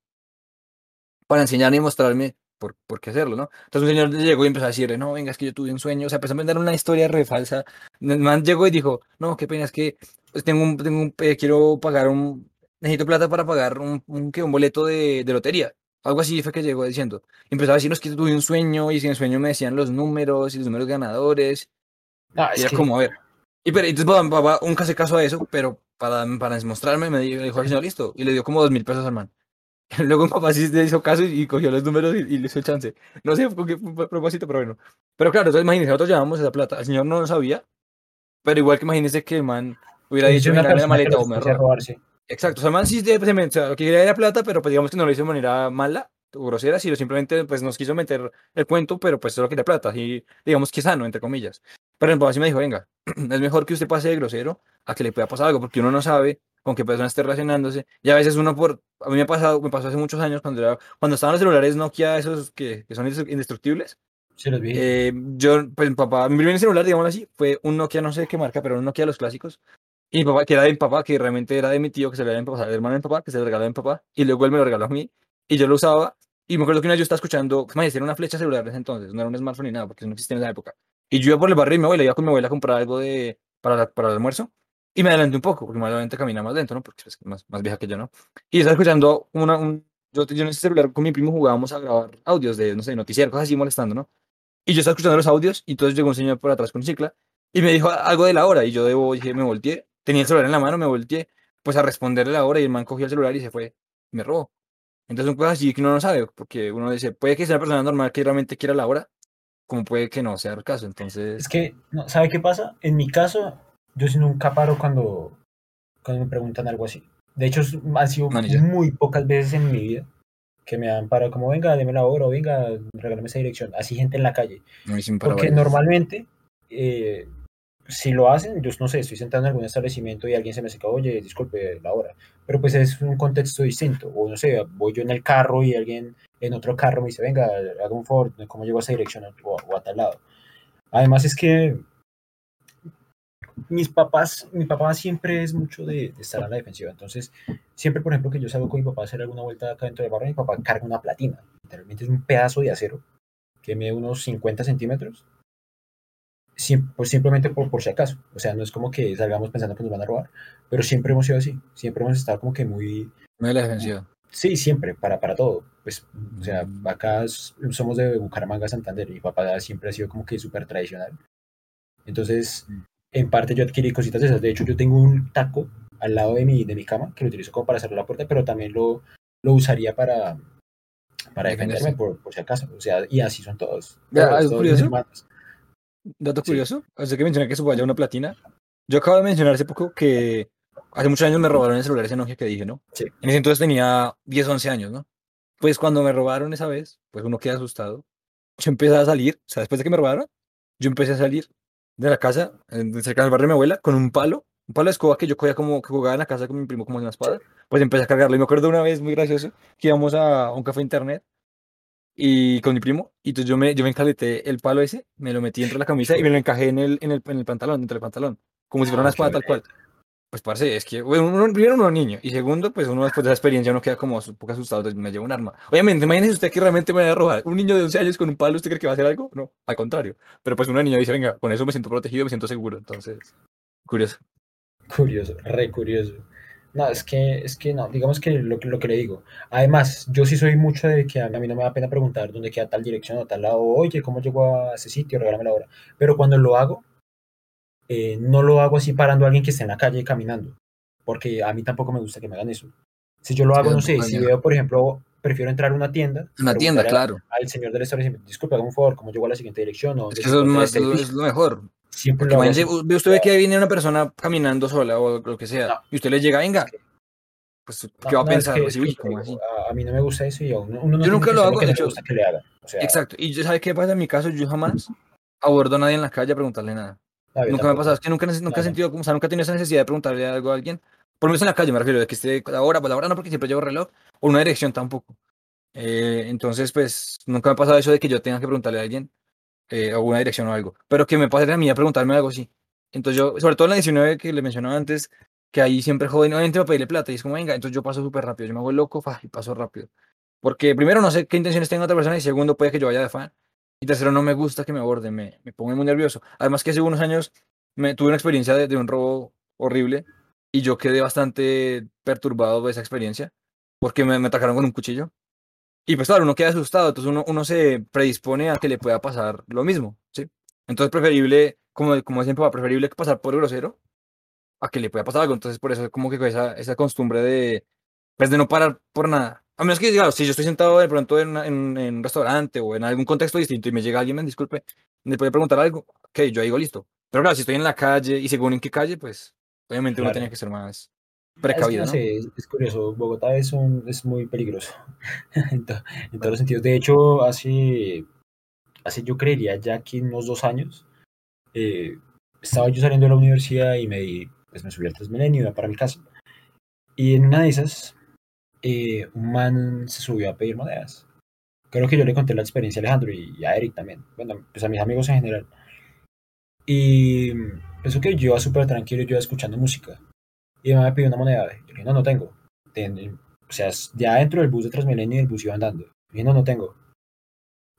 para enseñarme y mostrarme por, por qué hacerlo, ¿no? Entonces un señor llegó y empezó a decirle, no, venga, es que yo tuve un sueño, o sea, empezó a vender una historia re falsa. El man llegó y dijo, no, qué pena, es que pues, tengo un, tengo un eh, quiero pagar un, necesito plata para pagar un, un, un boleto de, de, lotería. Algo así fue que llegó diciendo. Y empezó a decirnos que tuve un sueño y si en el sueño me decían los números y los números ganadores. No, y era como, a ver. Y pero, entonces papá, un hace caso a eso, pero para, para demostrarme me dijo, señor, listo. Y le dio como dos mil pesos al man. Luego mi papá sí le hizo caso y, cogió los números y, le hizo chance. No sé con qué propósito, pero bueno. Pero claro, entonces imagínense, nosotros llevamos esa plata. El señor no lo sabía, pero igual que imagínese que el man hubiera dicho, mira, la maleta o me robar. Exacto, o sea, el man sí se, o sea, lo que quería era plata, pero pues digamos que no lo hizo de manera mala o grosera, sino simplemente pues nos quiso meter el cuento, pero pues solo quería plata, y digamos que sano, entre comillas. Pero el papá sí me dijo, venga, es mejor que usted pase de grosero a que le pueda pasar algo, porque uno no sabe con qué persona esté relacionándose. Y a veces uno por, a mí me ha pasado, me pasó hace muchos años cuando era, cuando estaban los celulares Nokia, esos que, que son indestructibles. Sí, los vi. Eh, yo, pues mi papá, mi primer celular, digamos así, fue un Nokia, no sé qué marca, pero un Nokia de los clásicos. Y mi papá, que era de mi papá, que realmente era de mi tío, que se le había pasado, el hermano de mi papá, que se le regaló a mi papá, y luego él me lo regaló a mí, y yo lo usaba, y me acuerdo que una vez yo estaba escuchando, pues, era una flecha celular en ese entonces, no era un smartphone ni nada, porque no existía en esa época. Y yo iba por el barrio y mi abuela, iba con mi abuela a comprar algo de, para, para el almuerzo, y me adelanté un poco, porque obviamente camina más lento, ¿no? Porque es más, más vieja que yo, ¿no? Y estaba escuchando una, un, yo, yo en ese celular con mi primo jugábamos a grabar audios de, no sé, noticiero, cosas así molestando, ¿no? Y yo estaba escuchando los audios y entonces llegó un señor por atrás con cicla y me dijo algo de la hora y yo debo, dije, me volteé, tenía el celular en la mano, me volteé, pues a responderle la hora y el man cogió el celular y se fue, me robó. Entonces son cosas así que uno no sabe, porque uno dice, puede que sea una persona normal que realmente quiera la hora, como puede que no sea el caso, entonces... Es que, ¿sabe qué pasa? En mi caso, yo soy nunca paro cuando cuando me preguntan algo así. De hecho, han sido muy pocas veces en mi vida que me han parado como, venga, deme la hora, o venga, regálame esa dirección. Así gente en la calle. Porque normalmente, eh, si lo hacen, yo no sé, estoy sentado en algún establecimiento y alguien se me acerca, oye, disculpe la hora. Pero pues es un contexto distinto. O no sé, voy yo en el carro y alguien en otro carro me dice, venga, haga un favor, ¿cómo llego a esa dirección o, o a tal lado? Además es que mis papás, mi papá siempre es mucho de, estar a la defensiva. Entonces, siempre, por ejemplo, que yo salgo con mi papá a hacer alguna vuelta acá dentro del barrio, mi papá carga una platina. Literalmente es un pedazo de acero que mide unos 50 centímetros. pues simplemente por, por si acaso. O sea, no es como que salgamos pensando que nos van a robar, pero siempre hemos sido así. Siempre hemos estado como que muy. Muy a la defensiva. Sí, siempre, para, para todo. Pues, o sea, mm. acá somos de Bucaramanga, Santander, y mi papá siempre ha sido como que súper tradicional. Entonces, mm en parte yo adquirí cositas de esas. De hecho, yo tengo un taco al lado de mi, de mi cama que lo utilizo como para cerrar la puerta, pero también lo, lo usaría para, para defenderme por, por, si acaso. O sea, y así son todos. todos, curioso? Dato curioso, hace que mencioné que se vaya una platina. Yo acabo de mencionar hace poco que hace muchos años me robaron el celular ese Nokia que dije, ¿no? Sí. En ese entonces tenía 10, 11 años, ¿no? Pues cuando me robaron esa vez, pues uno queda asustado. Yo empecé a salir, o sea, después de que me robaron, yo empecé a salir de la casa, cerca del barrio de mi abuela, con un palo, un palo de escoba que yo cogía como que jugaba en la casa con mi primo como una espada, pues empecé a cargarlo. Y me acuerdo una vez muy gracioso que íbamos a un café internet y con mi primo, y entonces yo me, yo me encaleté el palo ese, me lo metí dentro de la camisa y me lo encajé en el, en el, en el pantalón, dentro del pantalón, como si fuera una ah, espada tal cual. Pues parce, es que, bueno, uno, primero uno niño, y segundo, pues uno después de la experiencia uno queda como un poco asustado, entonces me lleva un arma. Obviamente, imagínese usted que realmente me va a robar. Un niño de 11 años con un palo, ¿usted cree que va a hacer algo? No, al contrario. Pero pues una niña dice, venga, con eso me siento protegido, me siento seguro, entonces, curioso. Curioso, re curioso. No, es que, es que no, digamos que lo, lo que le digo. Además, yo sí soy mucho de que a mí no me da pena preguntar dónde queda tal dirección o tal lado, oye, ¿cómo llego a ese sitio? Regálame la hora. Pero cuando lo hago, eh, no lo hago así parando a alguien que esté en la calle caminando porque a mí tampoco me gusta que me hagan eso. Si yo lo hago, no sé, si veo, por ejemplo, prefiero entrar a una tienda. Una tienda, claro. Al señor del establecimiento, disculpe, haga un favor, ¿cómo llego a la siguiente dirección? es que eso es, más, es, lo mejor. Siempre lo ve usted ve que viene una persona caminando sola o lo que sea, y usted le llega, venga, pues, ¿qué va a pensar? Pues, a, mí no me gusta eso y a uno, no Yo nunca lo hago, de hecho. Gusta que le haga. exacto. Y ¿sabes qué pasa en mi caso? Yo jamás abordo a nadie en la calle a preguntarle nada. Nunca me ha pasado, es que nunca, nunca he sentido, o sea, nunca he tenido esa necesidad de preguntarle algo a alguien. Por lo menos en la calle me refiero, de que esté a la hora, pues la hora no, porque siempre llevo reloj, o una dirección tampoco. Eh, entonces, pues, nunca me ha pasado eso de que yo tenga que preguntarle a alguien eh, alguna dirección o algo. Pero que me pase a mí a preguntarme algo así. Entonces yo, sobre todo en la 19 que le mencionaba antes, que ahí siempre joven, obviamente a pedirle plata y es como, venga, entonces yo paso súper rápido, yo me hago loco fa, y paso rápido. Porque primero no sé qué intenciones tenga otra persona y segundo puede que yo vaya de fan. Y tercero no me gusta que me aborden, me, me pongo muy nervioso. Además que hace unos años me tuve una experiencia de, un robo horrible y yo quedé bastante perturbado de esa experiencia porque me, me atacaron con un cuchillo. Y pues claro, uno queda asustado, entonces uno, uno se predispone a que le pueda pasar lo mismo, ¿sí? Entonces preferible, como, como preferible pasar por grosero a que le pueda pasar algo. Entonces por eso es como que esa, esa costumbre de, pues de no parar por nada. A menos que, claro, si yo estoy sentado de pronto en, en, en, un restaurante o en algún contexto distinto y me llega alguien, me disculpe, me puede preguntar algo, ok, yo digo listo. Pero claro, si estoy en la calle y según en qué calle, pues obviamente uno tiene que ser más, precavido. Es, es, curioso, Bogotá es, un, es muy peligroso en, todos los sentidos. De hecho, hace, hace yo creería ya que unos dos años, eh, estaba yo saliendo de la universidad y me, pues me subí al Transmilenio, iba para mi casa. Y en una de esas, eh, un man se subió a pedir monedas. Creo que yo le conté la experiencia a Alejandro y a Eric también. Bueno, pues a mis amigos en general. Y eso que yo iba súper tranquilo, yo iba escuchando música y me pidió una moneda. Yo dije, no, no tengo. o sea, ya dentro del bus de Transmilenio y el bus iba andando. Yo no, no tengo.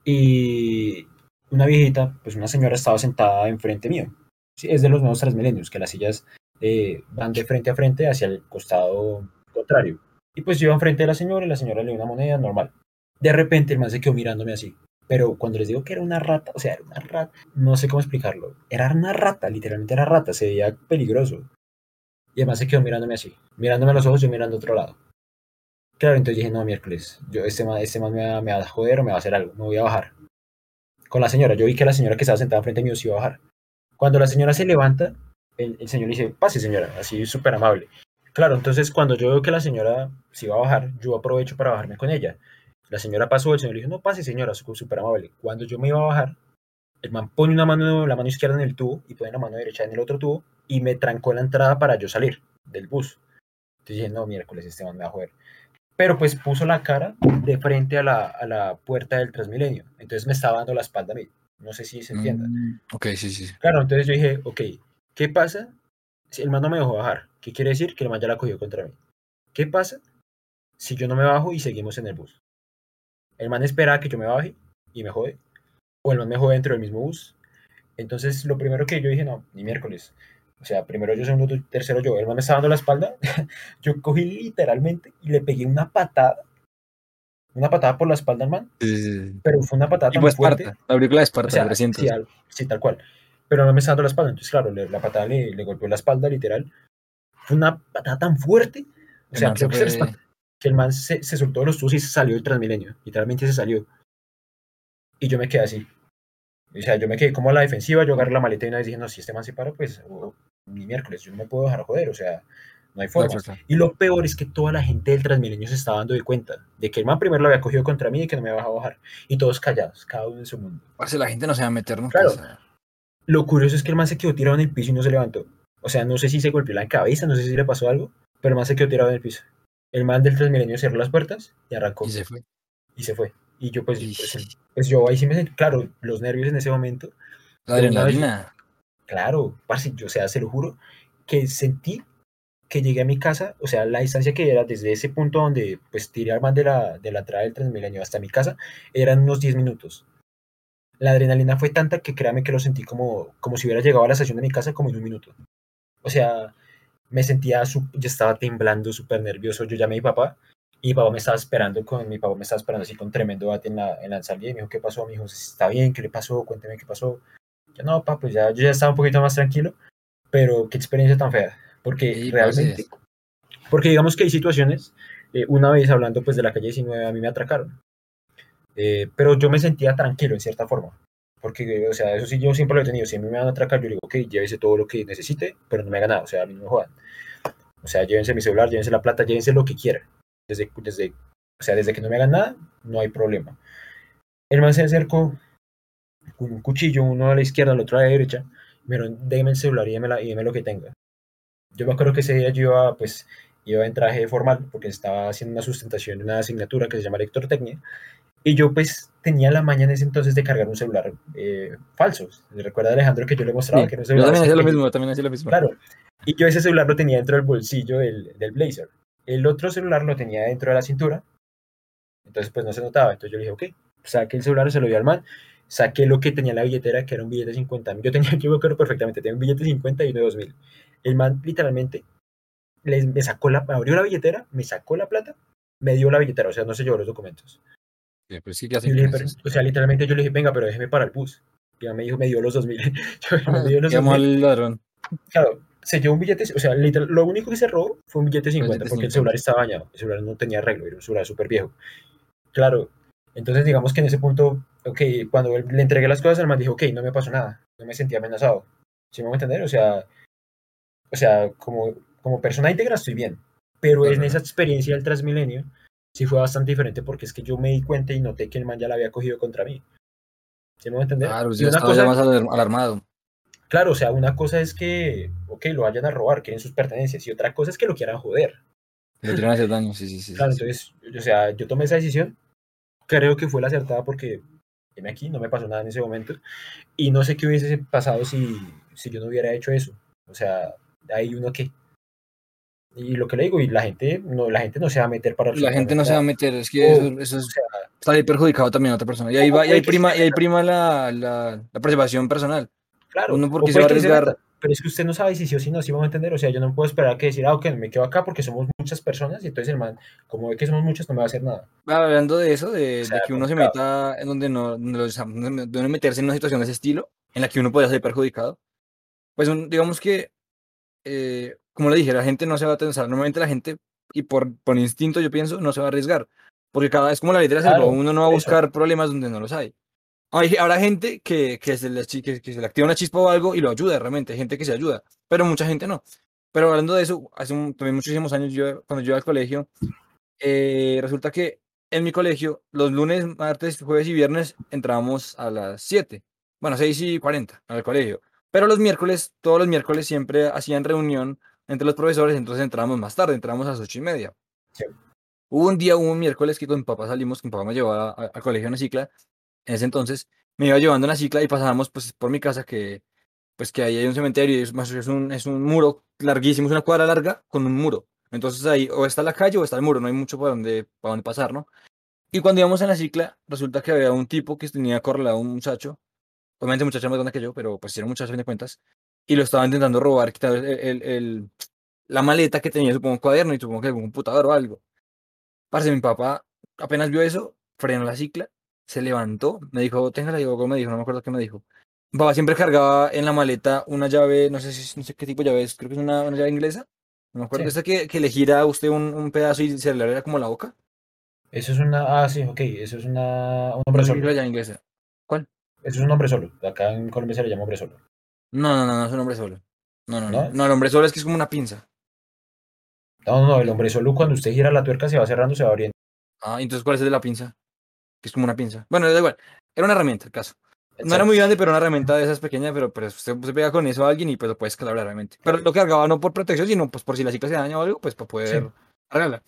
Y una viejita, pues una señora estaba sentada enfrente mío. Sí, es de los nuevos Transmilenios, que las sillas eh, van de frente a frente hacia el costado contrario. Y pues yo enfrente de la señora y la señora le dio una moneda normal. De repente el man se quedó mirándome así. Pero cuando les digo que era una rata, o sea, era una rata, no sé cómo explicarlo. Era una rata, literalmente era rata, se veía peligroso. Y además se quedó mirándome así, mirándome a los ojos, yo mirando a otro lado. Claro, entonces dije, no, miércoles, yo, este man, este man me, va, me va a joder o me va a hacer algo, me voy a bajar. Con la señora, yo vi que la señora que estaba sentada frente a mí se iba a bajar. Cuando la señora se levanta, el, el señor le dice, pase señora, así súper amable. Claro, entonces cuando yo veo que la señora se iba a bajar, yo aprovecho para bajarme con ella. La señora pasó, el señor le dijo, no pase señora, súper amable. Cuando yo me iba a bajar, el man pone una mano, la mano izquierda en el tubo y pone la mano derecha en el otro tubo y me trancó la entrada para yo salir del bus. Entonces dije, no, miércoles, este man me va a joder. Pero pues puso la cara de frente a la, a la puerta del Transmilenio. Entonces me estaba dando la espalda a mí. No sé si se entienda. Mm, ok, sí, sí. Claro, entonces yo dije, ok, ¿qué pasa si el man no me dejó bajar? ¿Qué quiere decir? Que el man ya la cogió contra mí. ¿Qué pasa si yo no me bajo y seguimos en el bus? El man espera que yo me baje y me jode. O el man me jode dentro del mismo bus. Entonces, lo primero que yo dije, no, ni miércoles. O sea, primero yo, segundo, tercero yo. El man me estaba dando la espalda. yo cogí literalmente y le pegué una patada. Una patada por la espalda al man. Pero fue una patada tan pues fuerte. la película de Esparta, o sea, sí, tal cual. Pero no me estaba dando la espalda. Entonces, claro, la patada le, le, golpeó la espalda, literal. Fue una patada tan fuerte. O sea, creo que, que, el man se, se soltó de los tubos y se salió del Transmilenio. Literalmente se salió. Y yo me quedé así. O sea, yo me quedé como a la defensiva, yo agarré la maleta y una vez dije, no, si este man se para, pues ni miércoles, yo no me puedo dejar joder, o sea, no hay forma. Y lo peor es que toda la gente del Transmilenio se estaba dando de cuenta de que el man primero lo había cogido contra mí y que no me iba a bajar. Y todos callados, cada uno en su mundo. O sea, la gente no se va a meter, ¿no? Claro. Lo curioso es que el man se quedó tirado en el piso y no se levantó. O sea, no sé si se golpeó la cabeza, no sé si le pasó algo, pero el man se quedó tirado en el piso. El man del Transmilenio cerró las puertas y arrancó. Y se fue. Y se fue. Y yo pues, pues, pues, yo ahí sí me sentí, claro, los nervios en ese momento. La adrenalina. Claro, parce, yo, o sea, se lo juro, que sentí que llegué a mi casa, o sea, la distancia que era desde ese punto donde pues tiré al man de la, de la entrada del Transmilenio hasta mi casa, eran unos 10 minutos. La adrenalina fue tanta que créame que lo sentí como, como si hubiera llegado a la estación de mi casa como en un minuto. O sea, me sentía, yo estaba temblando, súper nervioso, yo llamé a mi papá y mi papá me estaba esperando con, mi papá me estaba esperando así con tremendo bate en la, en la salida y me dijo, ¿qué pasó? Me dijo, ¿está bien? ¿Qué le pasó? Cuénteme qué pasó. Yo, no, papá, pues ya, yo ya estaba un poquito más tranquilo, pero qué experiencia tan fea. Porque pues, realmente, porque digamos que hay situaciones, eh, una vez hablando pues de la calle 19, a mí me atracaron. Eh, pero yo me sentía tranquilo en cierta forma. Porque, o sea, eso sí, yo siempre lo he tenido. Si a mí me van a atracar, yo digo, ok, llévese todo lo que necesite, pero no me haga nada, o sea, a mí no me jodan. O sea, llévense mi celular, llévense la plata, llévense lo que quieran. Desde, desde, o sea, desde que no me hagan nada, no hay problema. El man se acercó con un cuchillo, uno a la izquierda, el otro a la derecha. Me dijeron, déjeme el celular y déme, lo que tenga. Yo me acuerdo que ese día yo iba, pues, iba en traje formal porque estaba haciendo una sustentación una asignatura que se llama electrotecnia. Y yo, pues, tenía la mañana en ese entonces de cargar un celular eh, falso. ¿Recuerda Alejandro que yo le mostraba que era un celular? Yo también hacía lo mismo, también hacía lo mismo. Claro. Y yo ese celular lo tenía dentro del bolsillo del, del blazer. El otro celular lo tenía dentro de la cintura. Entonces, pues, no se notaba. Entonces yo le dije, ok, saqué el celular, se lo di al man saqué lo que tenía en la billetera, que era un billete de 50 Yo tenía, yo me acuerdo perfectamente, tenía un billete de 50 y uno de 2000. El man literalmente me sacó la, abrió la billetera, me sacó la plata, me dio la billetera, o sea, no se llevó los documentos. Sí, pues sí, o sea, literalmente yo le dije, venga, pero déjeme para el bus. Y me dijo, me dio los 2000. yo, me dio los al ladrón. Claro, se llevó un billete, o sea, literal, lo único que se robó fue un billete de 50, porque el celular estaba dañado, el celular no tenía arreglo, era un celular súper viejo. Claro, entonces digamos que en ese punto ok, cuando le entregué las cosas, el man dijo, ok, no me pasó nada, no me sentí amenazado. ¿Sí me voy a entender? O sea, o sea como, como persona íntegra estoy bien, pero en esa experiencia del Transmilenio sí fue bastante diferente porque es que yo me di cuenta y noté que el man ya la había cogido contra mí. ¿Sí me voy a entender? Claro, ya una cosa, más alarmado. Claro, o sea, una cosa es que, ok, lo vayan a robar, quieren sus pertenencias, y otra cosa es que lo quieran joder. Le quieran hacer daño, sí, sí, sí. Claro, entonces, o sea, yo tomé esa decisión, creo que fue la acertada porque aquí, no me pasó nada en ese momento. Y no sé qué hubiese pasado si, si yo no hubiera hecho eso. O sea, hay uno que... Y lo que le digo, y la gente no, la gente no se va a meter para... La gente no se va a meter, es que eso, está ahí perjudicado también a otra persona. Y ahí, va, y ahí prima, y ahí prima la, la, la preservación personal. Claro. Uno porque se va a arriesgar pero es que usted no sabe si sí o si no, si vamos a entender, o sea, yo no puedo esperar que decir, ah, ok, me quedo acá porque somos muchas personas y entonces el man, como ve que somos muchos, no me va a hacer nada. Hablando de eso, de, que uno se meta en donde no, donde no meterse en una situación de ese estilo, en la que uno puede ser perjudicado, pues digamos que, eh, como le dije, la gente no se va a tensar, normalmente la gente, y por, por instinto yo pienso, no se va a arriesgar, porque cada vez como la de la uno no va a buscar problemas donde no los hay. Hay, habrá gente que, que, se le, que, se le activa una chispa o algo y lo ayuda realmente, hay gente que se ayuda, pero mucha gente no. Pero hablando de eso, hace también muchísimos años, yo, cuando yo iba al colegio, eh, resulta que en mi colegio, los lunes, martes, jueves y viernes entrábamos a las 7, bueno, 6 y 40 al colegio. Pero los miércoles, todos los miércoles siempre hacían reunión entre los profesores, entonces entrábamos más tarde, entrábamos a las 8 y media. Hubo un día, un miércoles que con mi papá salimos, que mi papá me llevaba al colegio en la cicla, en ese entonces, me iba llevando en la cicla y pasábamos pues, por mi casa, que pues que ahí hay un cementerio y es, es, un, es un muro larguísimo, es una cuadra larga con un muro. Entonces ahí o está la calle o está el muro, no hay mucho para dónde, para dónde pasar, ¿no? Y cuando íbamos en la cicla, resulta que había un tipo que tenía acorralado a un muchacho, obviamente un muchacho más grande que yo, pero pues era un muchacho, fin de cuentas, y lo estaba intentando robar, quitar el, el, la maleta que tenía, supongo, un cuaderno y supongo que algún computador o algo. Parce, mi papá apenas vio eso, frenó la cicla se levantó, me dijo, téngala, digo, me dijo, no me acuerdo qué me dijo. Papá siempre cargaba en la maleta una llave, no sé si no sé qué tipo de llave es, creo que es una, una llave inglesa. No me acuerdo, esta que, que le gira a usted un, un, pedazo y se le abre como la boca. Eso es una, ah, sí, ok, eso es una, un hombre solo. llave inglesa. ¿Cuál? Eso es un hombre solo, acá en Colombia se le llama hombre solo. No, no, no, no es un hombre solo. No, no, no, no, el hombre solo es que es como una pinza. No, no, no, el hombre solo cuando usted gira la tuerca se va cerrando, se va abriendo. Ah, entonces ¿cuál es el de la pinza? que es como una pinza. Bueno, da igual. Era una herramienta el caso. No era muy grande, pero una herramienta de esas pequeñas, pero, pero usted se pega con eso a alguien y pues lo puede escalar realmente. Pero lo cargaba no por protección, sino pues por si la cicla se daña o algo, pues para poder cargarla.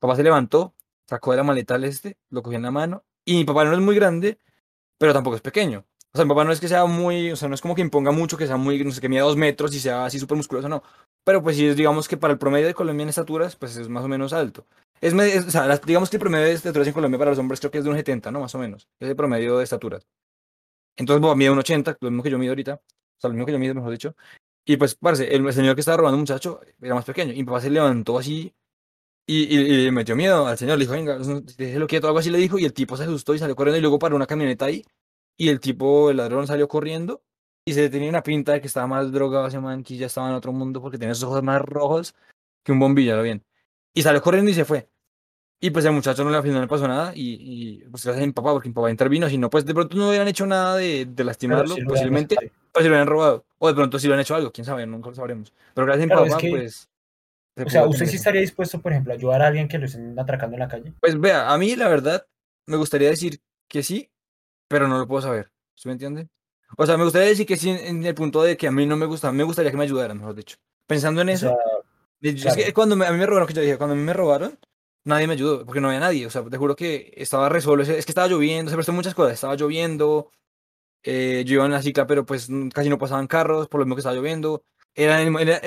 Papá se levantó, sacó de la maleta al este, lo cogió en la mano. Y mi papá no es muy grande, pero tampoco es pequeño. O sea, mi papá no es que sea muy, o sea, no es como que imponga mucho, que sea muy, no sé, que mida dos metros y sea así súper musculoso, no. Pero pues sí, es, digamos que para el promedio de Colombia en estaturas, pues es más o menos alto. Es, o sea, digamos que el promedio de estaturas en Colombia para los hombres creo que es de 1,70, ¿no? Más o menos. Es el promedio de estaturas. Entonces, papá mide 1,80, lo mismo que yo mido ahorita. O sea, lo mismo que yo mido, mejor dicho. Y pues, parece, el señor que estaba robando un muchacho era más pequeño. Y mi papá se levantó así y, y, le metió miedo al señor. Le dijo, venga, déjelo quieto, algo así le dijo. Y el tipo se asustó y salió corriendo. Y luego paró una camioneta ahí. Y el tipo, el ladrón, salió corriendo. Y se tenía una pinta de que estaba más drogado ese man, que ya estaba en otro mundo porque tenía esos ojos más rojos que un bombillo, lo bien. Y salió corriendo y se fue. Y pues el muchacho no le, no le pasó nada y, y pues gracias a mi papá, porque mi papá intervino, si no, pues de pronto no hubieran hecho nada de, de lastimarlo, posiblemente, pues si lo hubieran robado. O de pronto si lo han hecho algo, quién sabe, nunca lo sabremos. Pero gracias a mi papá, pues, O sea, ¿usted sí estaría dispuesto, por ejemplo, a ayudar a alguien que lo estén atracando en la calle? Pues vea, a mí la verdad me gustaría decir que sí, pero no lo puedo saber. ¿Sí me entiende? O sea, me gustaría decir que sí en el punto de que a mí no me gusta, me gustaría que me ayudaran, mejor dicho. Pensando en eso, es que cuando a mí me robaron, que yo dije, cuando a mí me robaron, nadie me ayudó, porque no había nadie. O sea, te juro que estaba resolo, es que estaba lloviendo, se prestó muchas cosas, estaba lloviendo, eh, yo iba en la cicla, pero pues casi no pasaban carros, por lo mismo que estaba lloviendo. Era,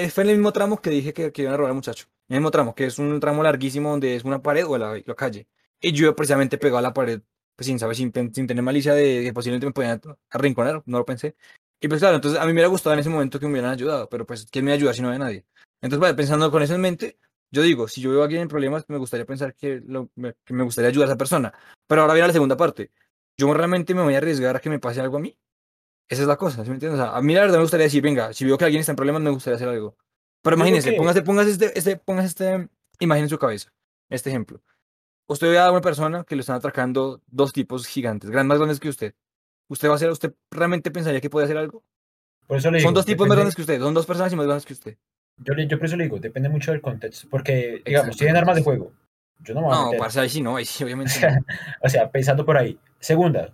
fue en el mismo tramo que dije que, que iban a robar al muchacho. En el mismo tramo, que es un tramo larguísimo donde es una pared o la, la calle. Y yo precisamente pegado a la pared, pues sin saber, sin, sin tener malicia de que posiblemente me podían arrinconar, no lo pensé. Y pues claro, entonces a mí me hubiera gustado en ese momento que me hubieran ayudado, pero pues ¿quién me ayuda si no hay nadie? Entonces, vale, pensando con eso en mente, yo digo, si yo veo a alguien en problemas, me gustaría pensar que, me, que me gustaría ayudar a esa persona. Pero ahora viene la segunda parte. ¿Yo realmente me voy a arriesgar a que me pase algo a mí? Esa es la cosa, ¿sí me entiendes? O sea, a mí la verdad me gustaría decir, venga, si veo que alguien está en problemas, me gustaría hacer algo. Pero imagínese, póngase, póngase, este, este, póngase esta imagen en su cabeza, este ejemplo. Usted ve a una persona que le están atracando dos tipos gigantes, más grandes que usted. ¿Usted va a hacer, usted realmente pensaría que puede hacer algo? Por eso le son dos tipos más grandes que usted, son dos personas y más grandes que usted. Yo, yo por eso le digo, depende mucho del contexto, porque, digamos, tienen armas de fuego. Yo no me voy a No, parce, ahí sí no, ahí sí, obviamente. o sea, pensando por ahí. Segunda,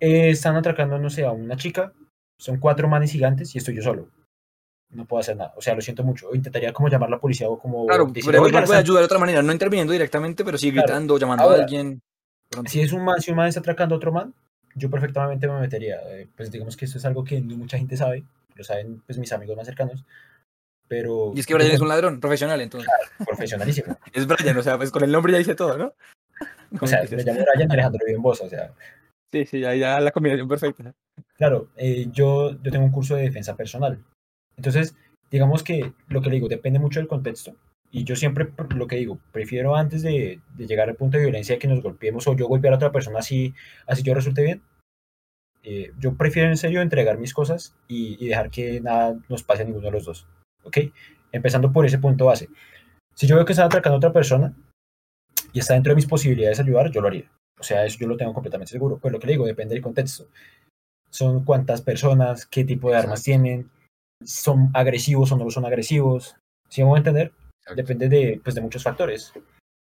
eh, están atracando, no sé, a una chica, son cuatro manes gigantes y estoy yo solo. No puedo hacer nada. O sea, lo siento mucho. Intentaría como llamar a la policía o como... Claro, pero puede ayudar de otra manera, no interviniendo directamente, pero sí gritando, llamando a alguien. Si es un man, si un man está atracando a otro man, yo perfectamente me metería. Eh, pues digamos que esto es algo que no mucha gente sabe, lo saben pues mis amigos más cercanos, pero... Y es que Brian es un ladrón profesional, entonces. Claro, profesionalísimo. es Brian, o sea, pues con el nombre ya dice todo, ¿no? O sea, me llamo Brian Alejandro Bien Bosa, o sea... Sí, sí, ahí ya la combinación perfecta. Claro, eh, yo, yo tengo un curso de defensa personal. Entonces, digamos que lo que le digo depende mucho del contexto. Y yo siempre lo que digo, prefiero antes de, llegar al punto de violencia que nos golpeemos o yo golpear a otra persona así, así yo resulte bien. Eh, yo prefiero en serio entregar mis cosas y, dejar que nada nos pase a ninguno de los dos. ¿Ok? Empezando por ese punto base. Si yo veo que está atacando a otra persona y está dentro de mis posibilidades de ayudar, yo lo haría. O sea, eso yo lo tengo completamente seguro. Pues lo que le digo, depende del contexto. Son cuántas personas, qué tipo de armas tienen, son agresivos o no son agresivos. Si me voy a entender? Depende de, pues, de muchos factores.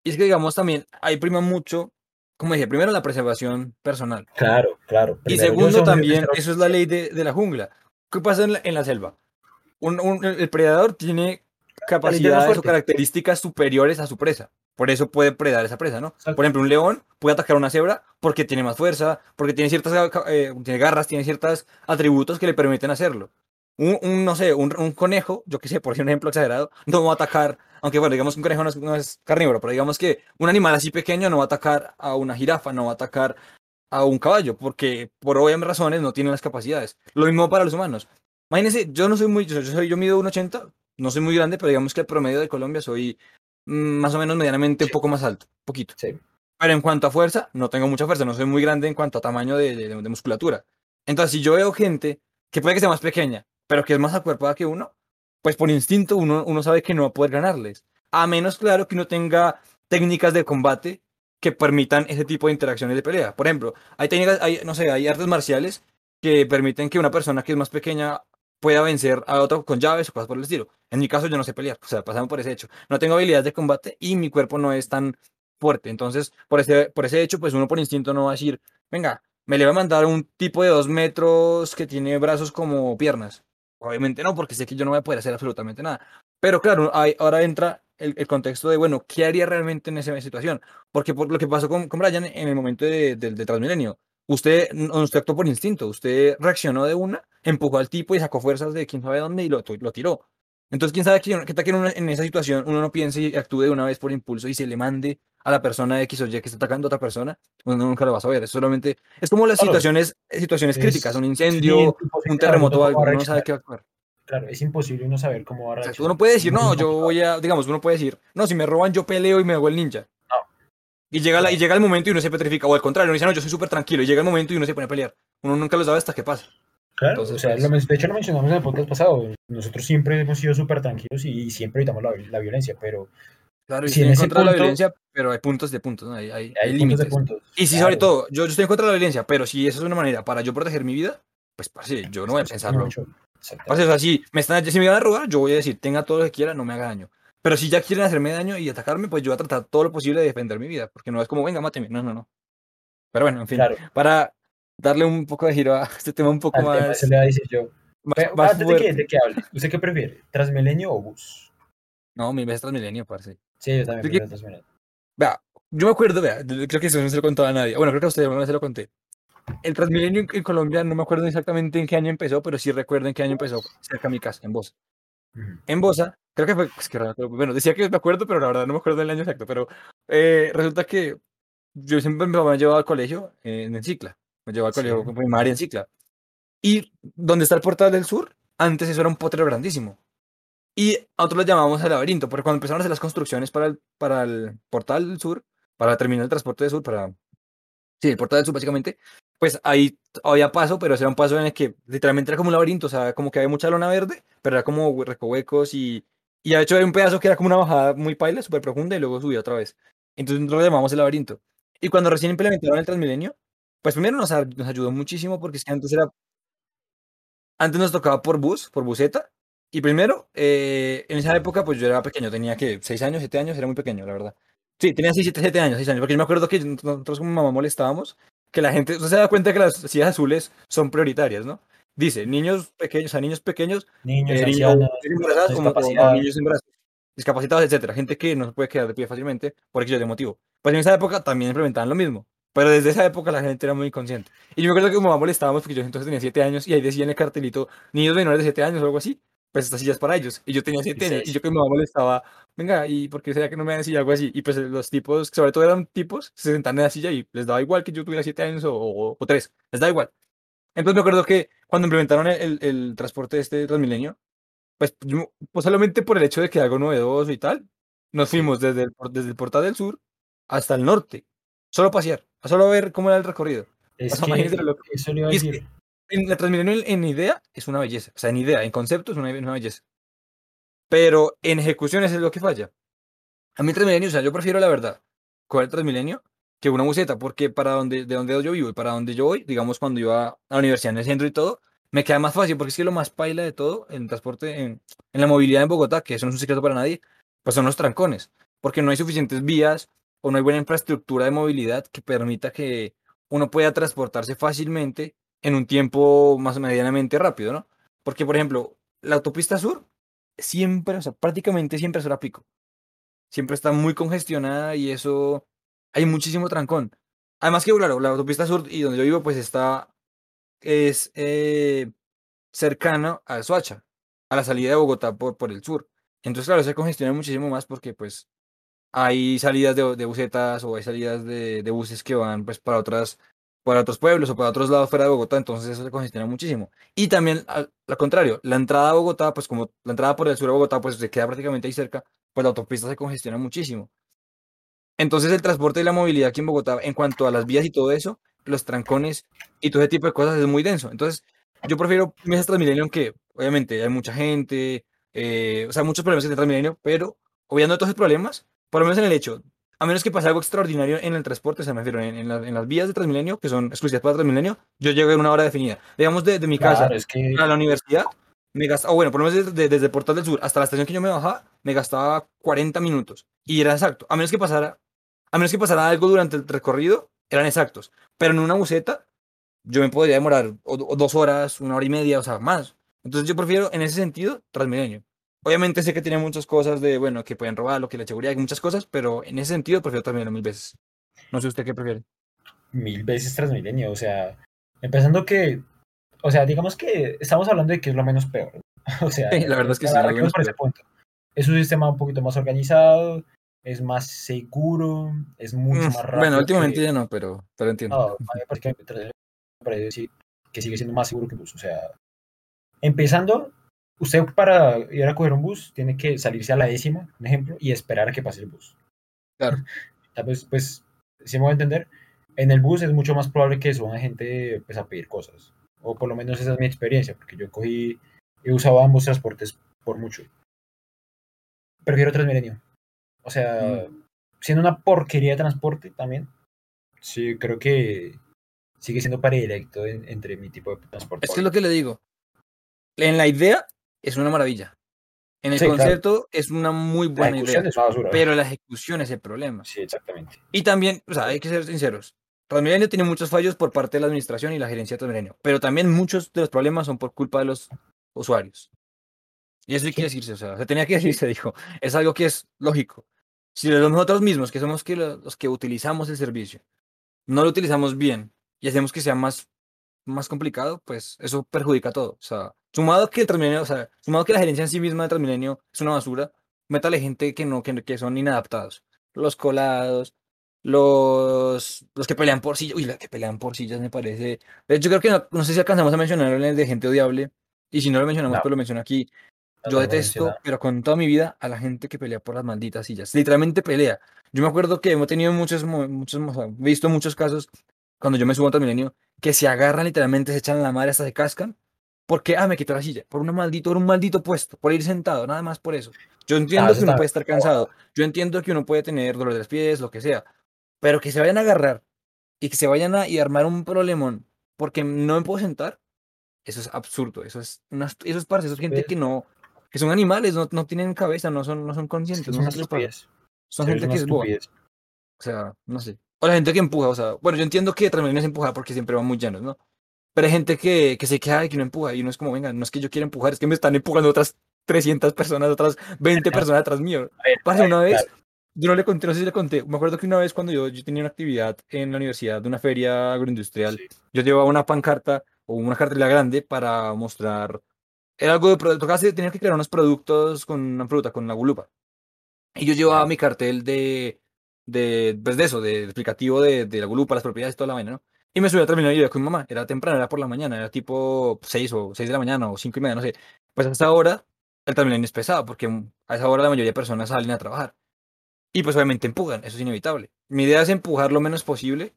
Y es que, digamos, también hay prima mucho, como dije, primero la preservación personal. Claro, claro. y segundo también, eso es la ley de, de, la jungla. ¿Qué pasa en la, en la selva? Un, el predador tiene capacidades o características superiores a su presa. Por eso puede predar esa presa, ¿no? Por ejemplo, un león puede atacar a una cebra porque tiene más fuerza, porque tiene ciertas eh, tiene garras, tiene ciertos atributos que le permiten hacerlo. Un, no sé, un, conejo, yo qué sé, por ejemplo exagerado, no va a atacar, aunque bueno, digamos que un conejo no es, carnívoro, pero digamos que un animal así pequeño no va a atacar a una jirafa, no va a atacar a un caballo, porque por obvias razones no tiene las capacidades. Lo mismo para los humanos. Imagínense, yo no soy muy, yo, soy, yo mido 1,80, no soy muy grande, pero digamos que el promedio de Colombia soy mm, más o menos medianamente un poco más alto, poquito. Sí. Pero en cuanto a fuerza, no tengo mucha fuerza, no soy muy grande en cuanto a tamaño de, de musculatura. Entonces, si yo veo gente que puede que sea más pequeña, pero que es más acuerpada que uno, pues por instinto uno, uno sabe que no va a poder ganarles. A menos, claro, que uno tenga técnicas de combate que permitan ese tipo de interacciones de pelea. Por ejemplo, hay técnicas, hay, no sé, hay artes marciales que permiten que una persona que es más pequeña pueda vencer a otro con llaves o cosas por el estilo. En mi caso yo no sé pelear, o sea, pasamos por ese hecho. No tengo habilidades de combate y mi cuerpo no es tan fuerte. Entonces, por ese, por ese hecho, pues uno por instinto no va a decir, venga, me le va a mandar un tipo de dos metros que tiene brazos como piernas. Obviamente no, porque sé que yo no voy a poder hacer absolutamente nada. Pero claro, ahora entra el, contexto de, bueno, ¿qué haría realmente en esa situación? Porque por lo que pasó con, con Brian en el momento de, de, Transmilenio, usted, usted actuó por instinto, usted reaccionó de una, empujó al tipo y sacó fuerzas de quién sabe dónde y lo, lo tiró. Entonces, quién sabe que, que, en esa situación uno no piense y actúe de una vez por impulso y se le mande a la persona X o Y que está atacando a otra persona, uno nunca lo va a saber. Es solamente, es como las situaciones, situaciones críticas, un incendio, un terremoto, algo, uno no sabe qué va a actuar. Claro, es imposible uno saber cómo va a reaccionar. uno puede decir, no, yo voy a, digamos, uno puede decir, no, si me roban yo peleo y me hago el ninja. No. Y llega, la, y llega el momento y uno se petrifica, o al contrario, uno dice, no, yo soy súper tranquilo, y llega el momento y uno se pone a pelear. Uno nunca lo sabe hasta qué pasa. Claro, o sea, pues de hecho lo mencionamos en el podcast pasado, nosotros siempre hemos sido súper tranquilos y siempre evitamos la, la violencia, pero Claro, y si en, contra de la violencia, pero hay puntos de puntos, ¿no? hay, hay, hay, límites. Y si sobre todo, yo, yo, estoy en contra de la violencia, pero si esa es una manera para yo proteger mi vida, pues parce, yo no voy a pensarlo. Parce, o sea, si me, están, si me van a robar, yo voy a decir, tenga todo lo que quiera, no me haga daño. Pero si ya quieren hacerme daño y atacarme, pues yo voy a tratar todo lo posible de defender mi vida, porque no es como, venga, máteme. No, no, no. Pero bueno, en fin, para darle un poco de giro a este tema un poco más. le va a decir yo. antes de que, de que hable, ¿usted qué prefiere? ¿Transmilenio o bus? No, mi vez es Transmilenio, parce. Sí, yo también prefiero Transmilenio. Vea, yo me acuerdo, vea, creo que eso no se lo contó a nadie. Bueno, creo que a ustedes no se lo conté. El Transmilenio en, Colombia, no me acuerdo exactamente en qué año empezó, pero sí recuerdo en qué año empezó, cerca de mi casa, en Bosa. En Bosa, creo que fue, es que bueno, decía que me acuerdo, pero la verdad no me acuerdo del año exacto, pero eh, resulta que yo siempre me había llevado al colegio en, Cicla, me llevaba al colegio primaria en Cicla. Y donde está el portal del sur, antes eso era un potrero grandísimo. Y nosotros lo llamamos el laberinto, porque cuando empezaron a hacer las construcciones para el, para el portal del sur, para terminar el transporte del sur, para... Sí, el portal del sur básicamente, pues ahí había paso, pero era un paso en el que literalmente era como un laberinto, o sea, como que había mucha lona verde, pero era como recovecos y, y de hecho había un pedazo que era como una bajada muy paila, súper profunda y luego subía otra vez. Entonces nosotros lo llamamos el laberinto. Y cuando recién implementaron el Transmilenio, pues primero nos, nos ayudó muchísimo porque es que antes era... Antes nos tocaba por bus, por buseta, y primero, eh, en esa época, pues yo era pequeño, tenía que 6 años, 7 años, era muy pequeño, la verdad. Sí, tenía 6, 7, años, 6 años, porque yo me acuerdo que nosotros como mamá molestábamos que la gente, se da cuenta que las sillas azules son prioritarias, ¿no? Dice, niños pequeños, a niños pequeños, niños, eh, niños embarazados, como, como, niños embarazados, discapacitados, etcétera, gente que no se puede quedar de pie fácilmente por X de motivo. Pues en esa época también implementaban lo mismo, pero desde esa época la gente era muy consciente. Y yo me acuerdo que como mamá molestábamos porque yo entonces tenía 7 años y ahí decía en el cartelito, niños menores de 7 años o algo así, pues estas sillas para ellos. Y yo tenía 7 años y yo que mi mamá molestaba, venga, ¿y por qué sería que no me dan silla algo así? Y pues los tipos, sobre todo eran tipos, se sentaban en la silla y les daba igual que yo tuviera 7 años o, o, 3, les da igual. Entonces me acuerdo que cuando implementaron el, el, transporte de este Transmilenio, pues, pues solamente por el hecho de que algo novedoso y tal, nos fuimos desde el, desde el portal del sur hasta el norte, solo a pasear, a solo ver cómo era el recorrido. Es que, lo que, eso le iba a decir en la Transmilenio en, idea es una belleza. O sea, en idea, en concepto es una, belleza. Pero en ejecución es lo que falla. A mí Transmilenio, o sea, yo prefiero la verdad con el Transmilenio que una buseta, porque para donde, de donde yo vivo y para donde yo voy, digamos cuando iba a la universidad en el centro y todo, me queda más fácil, porque es que lo más paila de todo en transporte, en, en la movilidad en Bogotá, que eso no es un secreto para nadie, pues son los trancones, porque no hay suficientes vías o no hay buena infraestructura de movilidad que permita que uno pueda transportarse fácilmente en un tiempo más medianamente rápido, ¿no? Porque, por ejemplo, la autopista sur siempre, o sea, prácticamente siempre será pico. Siempre está muy congestionada y eso hay muchísimo trancón. Además que, claro, la autopista sur y donde yo vivo, pues está, es eh, cercano a Soacha, a la salida de Bogotá por, por el sur. Entonces, claro, se congestiona muchísimo más porque, pues, hay salidas de, de busetas o hay salidas de, de, buses que van, pues, para otras para otros pueblos o para otros lados fuera de Bogotá, entonces eso se congestiona muchísimo. Y también, al, contrario, la entrada a Bogotá, pues como la entrada por el sur de Bogotá, pues se queda prácticamente ahí cerca, pues la autopista se congestiona muchísimo. Entonces el transporte y la movilidad aquí en Bogotá, en cuanto a las vías y todo eso, los trancones y todo ese tipo de cosas es muy denso. Entonces yo prefiero mesas Transmilenio que obviamente hay mucha gente, eh, o sea, muchos problemas en el Transmilenio, pero obviando todos esos problemas, por lo menos en el hecho a menos que pase algo extraordinario en el transporte, se me refiero, en, las vías de Transmilenio, que son exclusivas para Transmilenio, yo llego en una hora definida. Digamos, de, mi casa a la universidad, me gastaba, o bueno, por lo menos desde, el Portal del Sur hasta la estación que yo me bajaba, me gastaba 40 minutos. Y era exacto. A menos que pasara, a menos que pasara algo durante el recorrido, eran exactos. Pero en una buseta, yo me podría demorar dos horas, una hora y media, o sea, más. Entonces yo prefiero, en ese sentido, Transmilenio. Obviamente sé que tiene muchas cosas de, bueno, que pueden robar, lo que la seguridad, hay muchas cosas, pero en ese sentido prefiero Transmilenio mil veces. No sé usted qué prefiere. Mil veces Transmilenio, o sea, empezando que, o sea, digamos que estamos hablando de que es lo menos peor. O sea, la verdad es que sí. Lo por ese punto. Es un sistema un poquito más organizado, es más seguro, es mucho mm, más rápido. Bueno, últimamente ya no, pero, pero entiendo. No, me parece que sigue siendo más seguro que bus. O sea, empezando usted para ir a coger un bus tiene que salirse a la décima, un ejemplo, y esperar a que pase el bus. Claro. Pues, pues, si me voy a entender, en el bus es mucho más probable que suban gente pues, a pedir cosas. O por lo menos esa es mi experiencia, porque yo cogí, he usado ambos transportes por mucho. Prefiero Transmilenio. O sea, mm. siendo una porquería de transporte también, sí, creo que sigue siendo predilecto entre mi tipo de transporte. Es que es lo que le digo. En la idea es una maravilla. En el concepto es una muy buena idea, pero la ejecución es el problema. Sí, exactamente. Y también, o sea, hay que ser sinceros. Transmilenio tiene muchos fallos por parte de la administración y la gerencia de Transmilenio, pero también muchos de los problemas son por culpa de los usuarios. Y eso hay que decirse, o sea, se tenía que decirse, dijo. Es algo que es lógico. Si nosotros mismos, que somos los que utilizamos el servicio, no lo utilizamos bien y hacemos que sea más, más complicado, pues eso perjudica todo. O sea, sumado que el Transmilenio, o sea, sumado que la gerencia en sí misma de Transmilenio es una basura, métale gente que no, que, que son inadaptados. Los colados, los, los que pelean por sillas. Uy, los que pelean por sillas me parece. Hecho, creo que no, no sé si alcanzamos a mencionar el de gente odiable. Y si no lo mencionamos, pues lo menciono aquí. Yo detesto, pero con toda mi vida, a la gente que pelea por las malditas sillas. Literalmente pelea. Yo me acuerdo que hemos tenido muchos, muchos, visto muchos casos cuando yo me subo a milenio que se agarran literalmente, se echan la madre hasta se cascan. Porque, ah, me quitó la silla. Por un maldito, por un maldito puesto. Por ir sentado, nada más por eso. Yo entiendo que uno puede estar cansado. Yo entiendo que uno puede tener dolor de los pies, lo que sea. Pero que se vayan a agarrar y que se vayan a y armar un problemón porque no me puedo sentar. Eso es absurdo. Eso es, una, eso es parce, eso es gente que no, que son animales, no, no tienen cabeza, no son, no son conscientes. son, son gente que es boba. O sea, no sé. O la gente que empuja, o sea, bueno, yo entiendo que también es empujar porque siempre van muy llanos, ¿no? Pero hay gente que, que se queja de que no empuja y no es como, venga, no es que yo quiera empujar, es que me están empujando otras 300 personas, otras 20 personas atrás mío. Pasa una vez, yo no le conté, no sé si le conté, me acuerdo que una vez cuando yo, yo tenía una actividad en la universidad de una feria agroindustrial, yo llevaba una pancarta o una cartelera grande para mostrar era algo de producto, casi tenía que crear unos productos con una fruta, con la gulupa. Y yo llevaba mi cartel de, de, pues de eso, de, explicativo de, de, la gulupa, las propiedades y toda la vaina, ¿no? Y me subí a terminar y yo con mi mamá, era temprano, era por la mañana, era tipo 6 o 6 de la mañana o 5 y media, no sé. Pues a esa hora el terminal es pesado, porque a esa hora la mayoría de personas salen a trabajar. Y pues obviamente empujan, eso es inevitable. Mi idea es empujar lo menos posible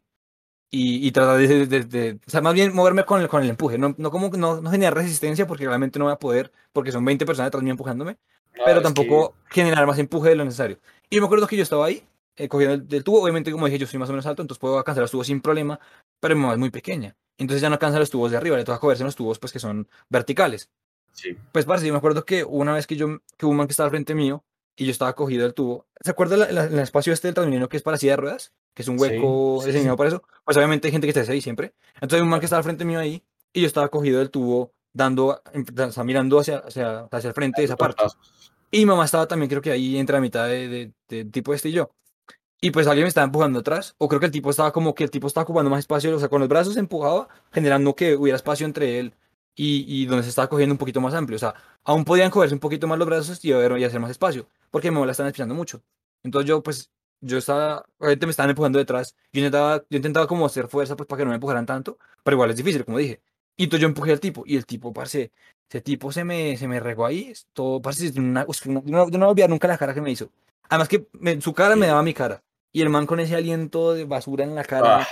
y, y tratar de, de, O sea, más bien moverme con el, con el empuje. No, no como no, no generar resistencia porque realmente no voy a poder, porque son 20 personas detrás mío empujándome, pero tampoco generar más empuje de lo necesario. Y me acuerdo que yo estaba ahí, eh, cogiendo el, del tubo. Obviamente, como dije, yo soy más o menos alto, entonces puedo alcanzar los tubos sin problema, pero mi mamá es muy pequeña. Entonces ya no alcanza los tubos de arriba, le toca cogerse los tubos pues que son verticales. Sí. Pues, parce, yo me acuerdo que una vez que yo, que un man que estaba al frente mío, y yo estaba cogido del tubo. ¿Se acuerda el espacio este del Transmilenio que es para silla de ruedas? Que es un hueco diseñado para eso. Pues obviamente hay gente que está ahí siempre. Entonces hay un man que estaba al frente mío ahí y yo estaba cogido del tubo dando, o sea, mirando hacia, hacia, hacia el frente de esa parte. Y mi mamá estaba también, creo que ahí entre la mitad de, de, tipo este y yo. Y pues alguien me estaba empujando atrás, o creo que el tipo estaba como que el tipo estaba ocupando más espacio, o sea, con los brazos empujaba, generando que hubiera espacio entre él y, y donde se estaba cogiendo un poquito más amplio. O sea, aún podían cogerse un poquito más los brazos y, y hacer más espacio porque me la están espiando mucho. Entonces yo, pues, yo estaba, obviamente me estaban empujando detrás, yo intentaba, yo intentaba como hacer fuerza, pues, para que no me empujaran tanto, pero igual es difícil, como dije. Y entonces yo empujé al tipo, y el tipo, parce, ese tipo se me, se me regó ahí, todo, parce, una, una, yo no voy a olvidar nunca la cara que me hizo. Además que su cara me daba mi cara, y el man con ese aliento de basura en la cara, ah.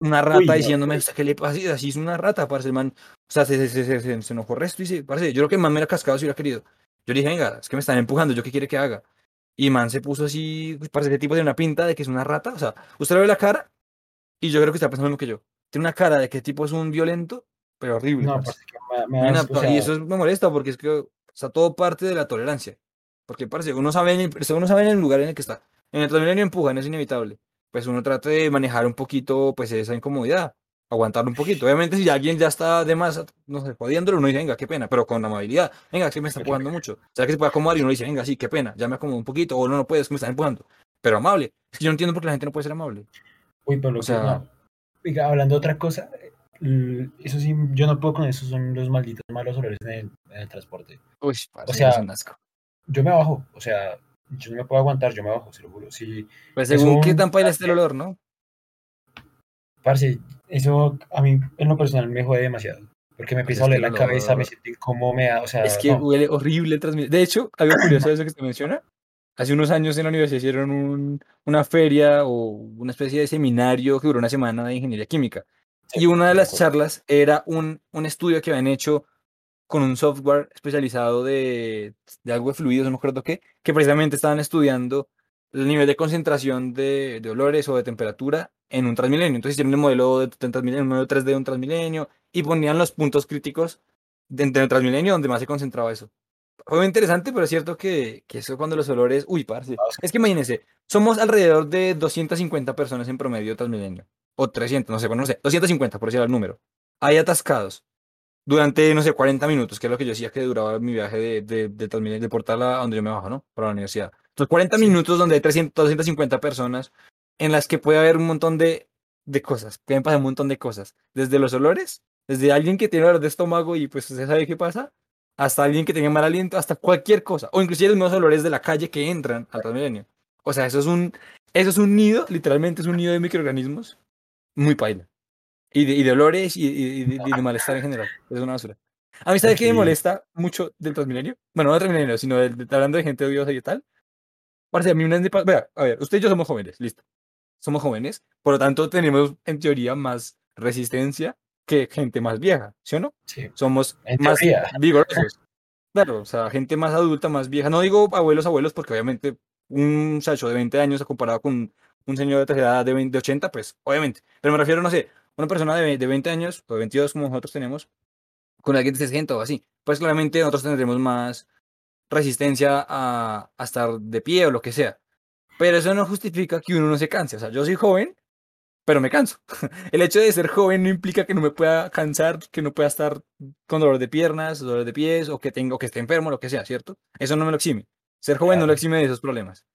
una rata diciéndome, ¿qué le pasa? Así es una rata, parce, el man, o sea, se, se, se, se, se enojó resto y se, parce, yo creo que el man me era cascado si hubiera querido. Yo le dije, venga, es que me están empujando, ¿yo qué quiere que haga? Y man se puso así, parece que tipo de una pinta de que es una rata. O sea, usted le ve la cara y yo creo que está pensando lo que yo. Tiene una cara de que tipo es un violento, pero horrible. No, y eso me molesta porque es que está todo parte de la tolerancia. Porque parece uno sabe, en el, uno sabe en el lugar en el que está. En el Transmilenio empujan, es inevitable. Pues uno trata de manejar un poquito pues esa incomodidad aguantarlo un poquito. Obviamente, si alguien ya está de más, no sé, jodiéndolo, uno dice, venga, qué pena, pero con amabilidad. Venga, que me está empujando mucho. ¿Será que se puede acomodar? Y uno dice, venga, sí, qué pena, ya me acomodo un poquito, o no, no puedes, que me están empujando. Pero amable. Es que yo no entiendo por qué la gente no puede ser amable. Uy, pero lo o sea, Oiga, hablando de otra cosa, eso sí, yo no puedo con eso, son los malditos malos olores en el, transporte. Uy, o sea, yo me bajo, o sea, yo no me puedo aguantar, yo me bajo, se lo juro. Sí, pues según qué tan paila esté el olor, ¿no? Parce, eso a mí en lo personal me jode demasiado. Porque me empieza a oler la cabeza, me siento incómodo, me da, o sea... Es que huele horrible transmitir. De hecho, algo curioso de eso que se menciona. Hace unos años en la universidad hicieron un, una feria o una especie de seminario que duró una semana de ingeniería química. y una de las charlas era un, un estudio que habían hecho con un software especializado de, de algo de fluidos, no me acuerdo qué, que precisamente estaban estudiando el nivel de concentración de, de olores o de temperatura en un Transmilenio. Entonces hicieron el modelo de Transmilenio, el modelo 3D de un Transmilenio y ponían los puntos críticos dentro del Transmilenio donde más se concentraba eso. fue muy interesante, pero es cierto que, que eso cuando los olores, uy, parce, es que imagínense, somos alrededor de 250 personas en promedio Transmilenio, o 300, no sé, bueno, no sé, 250 por decir el número. Hay atascados durante, no sé, 40 minutos, que es lo que yo decía que duraba mi viaje de, de, de Transmilenio, de Portal a donde yo me bajo, ¿no? Para la universidad. Entonces, 40 minutos donde hay 300, 250 personas en las que puede haber un montón de, de cosas, pueden pasar un montón de cosas, desde los olores, desde alguien que tiene dolor de estómago y pues usted sabe qué pasa, hasta alguien que tenga mal aliento, hasta cualquier cosa, o inclusive los mismos olores de la calle que entran al Transmilenio. O sea, eso es un, eso es un nido, literalmente es un nido de microorganismos muy paila. Y de, y de olores y, y, y, de, malestar en general. Es una basura. A mí, ¿sabe qué me molesta mucho del Transmilenio? Bueno, no del Transmilenio, sino del, de, hablando de gente odiosa y tal. Parece a mí una Vea, a ver, usted y yo somos jóvenes, listo. Somos jóvenes, por lo tanto tenemos en teoría más resistencia que gente más vieja, ¿sí o no? Sí. Somos más vigorosos. Claro, o sea, gente más adulta, más vieja. No digo abuelos, abuelos, porque obviamente un muchacho de 20 años comparado con un señor de tercera edad de, 20, de 80, pues obviamente. Pero me refiero, no sé, una persona de, de 20 años o de 22 como nosotros tenemos, con alguien de 60 o así. Pues claramente nosotros tendremos más resistencia a, a estar de pie o lo que sea. Pero eso no justifica que uno no se canse. O sea, yo soy joven pero me canso. El hecho de ser joven no implica que no me pueda cansar, que no pueda estar con dolor de piernas, dolor de pies, o que tengo que esté enfermo, lo que sea, ¿cierto? Eso no me lo exime. Ser joven no lo exime de esos problemas.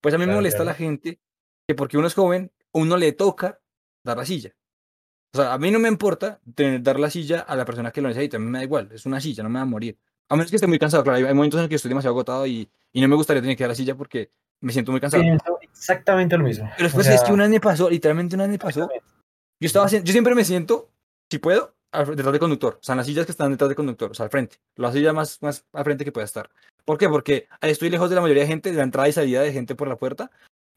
Pues a mí me molesta la gente que porque uno es joven, uno le toca dar la silla. O sea, a mí no me importa tener, dar la silla a la persona que lo necesita, a mí me da igual, es una silla, no me va a morir. A menos que esté muy cansado, claro, hay momentos en los que estoy demasiado agotado y, y no me gustaría tener que dar la silla porque me siento muy cansado. exactamente lo mismo. Pero después es que una vez me pasó, literalmente una vez me pasó. Yo estaba yo siempre me siento, si puedo, detrás del conductor. O sea, en las sillas que están detrás del conductor, o sea, al frente. La silla más, más al frente que pueda estar. ¿Por qué? Porque estoy lejos de la mayoría de gente, de la entrada y salida de gente por la puerta.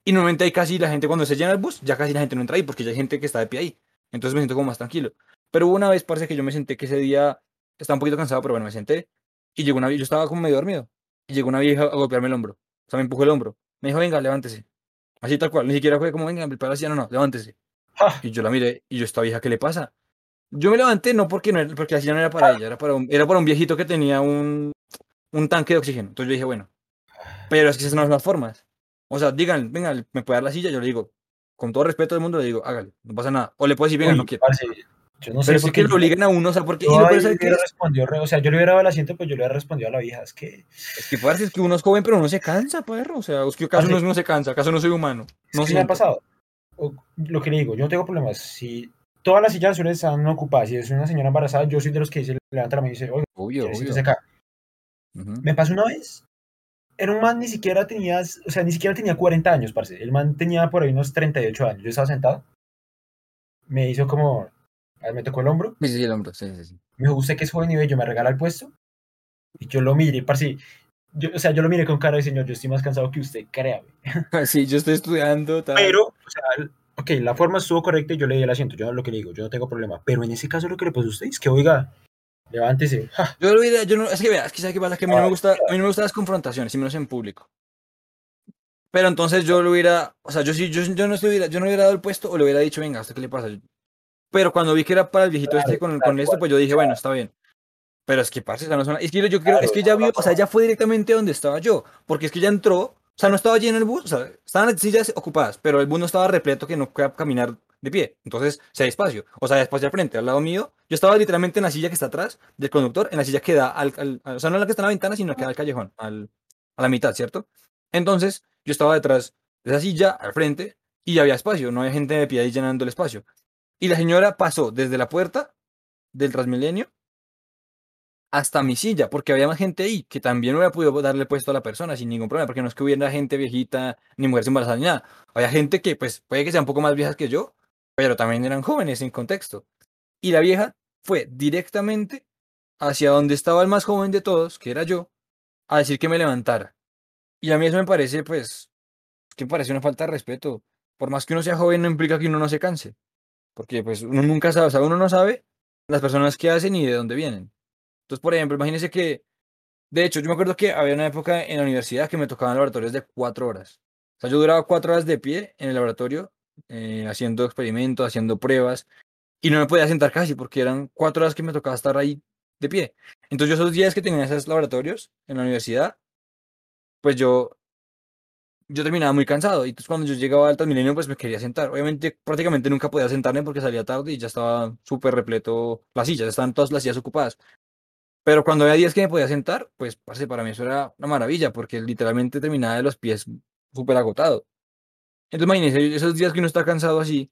Y normalmente hay casi la gente, cuando se llena el bus, ya casi la gente no entra ahí, porque ya hay gente que está de pie ahí. Entonces me siento como más tranquilo. Pero hubo una vez, parece que yo me senté que ese día estaba un poquito cansado, pero bueno, me senté. Y llegó una yo estaba como medio dormido. Y llegó una vieja a golpearme el hombro. O sea, me empujó el hombro. Me dijo, venga, levántese. Así tal cual. Ni siquiera fue como, venga, para así, no, no, levántese. Y yo la miré y yo, esta vieja, ¿qué le pasa? Yo me levanté no porque, no era, porque la silla no era para ella, era para, un, era para un viejito que tenía un, un tanque de oxígeno. Entonces yo dije, bueno, pero es que esas son las formas. O sea, digan, venga, me puede dar la silla, yo le digo, con todo respeto del mundo, le digo, hágale, no pasa nada. O le puedo decir, venga, no quiero. Yo no sé pero es que lo obliguen a uno, o sea, porque... Yo y le que respondió, o sea, yo le hubiera dado el asiento, pues yo le hubiera respondido a la vieja, es que... Es que, parce, es que uno es joven, pero uno se cansa, perro, o sea, es que acaso uno no se cansa, acaso no soy humano. No es que me ha pasado. O, lo que le digo, yo no tengo problemas, si todas las sillas azules están ocupadas, si es una señora embarazada, yo soy de los que dice, levanta la mano y dice, oye, obvio, obvio. Acá? Uh -huh. Me pasó una vez, era un man, ni siquiera tenía, o sea, ni siquiera tenía 40 años, parce, el man tenía por ahí unos 38 años, yo estaba sentado, me hizo como, me tocó el hombro. Sí, sí, el hombro, sí, sí, sí. Me dijo, usted que es joven y bello, me regala el puesto. Y yo lo miré, parce, yo, o sea, yo lo miré con cara de señor, yo estoy más cansado que usted, créame. sí, yo estoy estudiando. Tal. Pero, o sea, ok, la forma estuvo correcta y yo le di el asiento, yo lo que le digo, yo no tengo problema. Pero en ese caso lo que le pasó a usted es que, oiga, levántese. ¡Ja! Yo lo hubiera, yo no, es que vea, es que sabe qué pasa, que a mí no me gusta, a mí no me gustan las confrontaciones, y menos en público. Pero entonces yo lo hubiera, o sea, yo sí, yo, yo no estuviera, yo no hubiera dado el puesto o le hubiera dicho, venga, ¿hasta qué le pasa? Pero cuando vi que era para el viejito claro, este con, claro, con esto, pues yo dije, bueno, está bien. Pero es que, parce, esa no es una... Es que yo creo, es que ya vio, o sea, ya fue directamente donde estaba yo. Porque es que ya entró, o sea, no estaba lleno el bus, o sea, estaban las sillas ocupadas, pero el bus no estaba repleto que no podía caminar de pie. Entonces, se hay espacio. O sea, hay espacio al frente, al lado mío. Yo estaba literalmente en la silla que está atrás del conductor, en la silla que da al, al, o sea, no la que está en la ventana, sino que da al callejón, al, a la mitad, ¿cierto? Entonces, yo estaba detrás de esa silla, al frente, y había espacio, no había gente de pie ahí llenando el espacio. Y la señora pasó desde la puerta del Transmilenio hasta mi silla, porque había más gente ahí que también hubiera podido darle puesto a la persona sin ningún problema, porque no es que hubiera gente viejita, ni mujeres embarazadas, ni nada. Había gente que, pues, puede que sea un poco más viejas que yo, pero también eran jóvenes en contexto. Y la vieja fue directamente hacia donde estaba el más joven de todos, que era yo, a decir que me levantara. Y a mí eso me parece, pues, que parece una falta de respeto. Por más que uno sea joven, no implica que uno no se canse. Porque, pues, uno nunca sabe, o sea, uno no sabe las personas que hacen y de dónde vienen. Entonces, por ejemplo, imagínense que, de hecho, yo me acuerdo que había una época en la universidad que me tocaban laboratorios de cuatro horas. O sea, yo duraba cuatro horas de pie en el laboratorio, eh, haciendo experimentos, haciendo pruebas, y no me podía sentar casi porque eran cuatro horas que me tocaba estar ahí de pie. Entonces yo esos días que tenía esos laboratorios en la universidad, pues yo, yo terminaba muy cansado. Y entonces cuando yo llegaba al Transmilenio, pues me quería sentar. Obviamente prácticamente nunca podía sentarme porque salía tarde y ya estaba súper repleto las sillas, estaban todas las sillas ocupadas. Pero cuando había días que me podía sentar, pues parce, para mí eso era una maravilla, porque literalmente terminaba de los pies súper agotado. Entonces imagínense, esos días que uno está cansado así,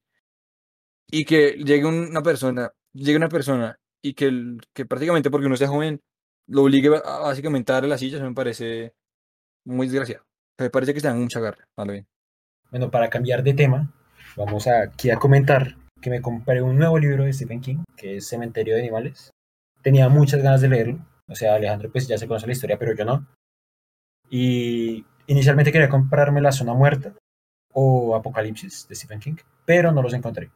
y que llegue una persona, llegue una persona, y que, que prácticamente porque uno sea joven, lo obligue a básicamente a darle las sillas, me parece muy desgraciado. Me parece que se dan mucha garra. Vale, bien. Bueno, para cambiar de tema, vamos aquí a comentar que me compré un nuevo libro de Stephen King, que es Cementerio de Animales. Tenía muchas ganas de leerlo. O sea, Alejandro pues ya se conoce la historia, pero yo no. Y inicialmente quería comprarme La Zona Muerta o Apocalipsis de Stephen King, pero no los encontré.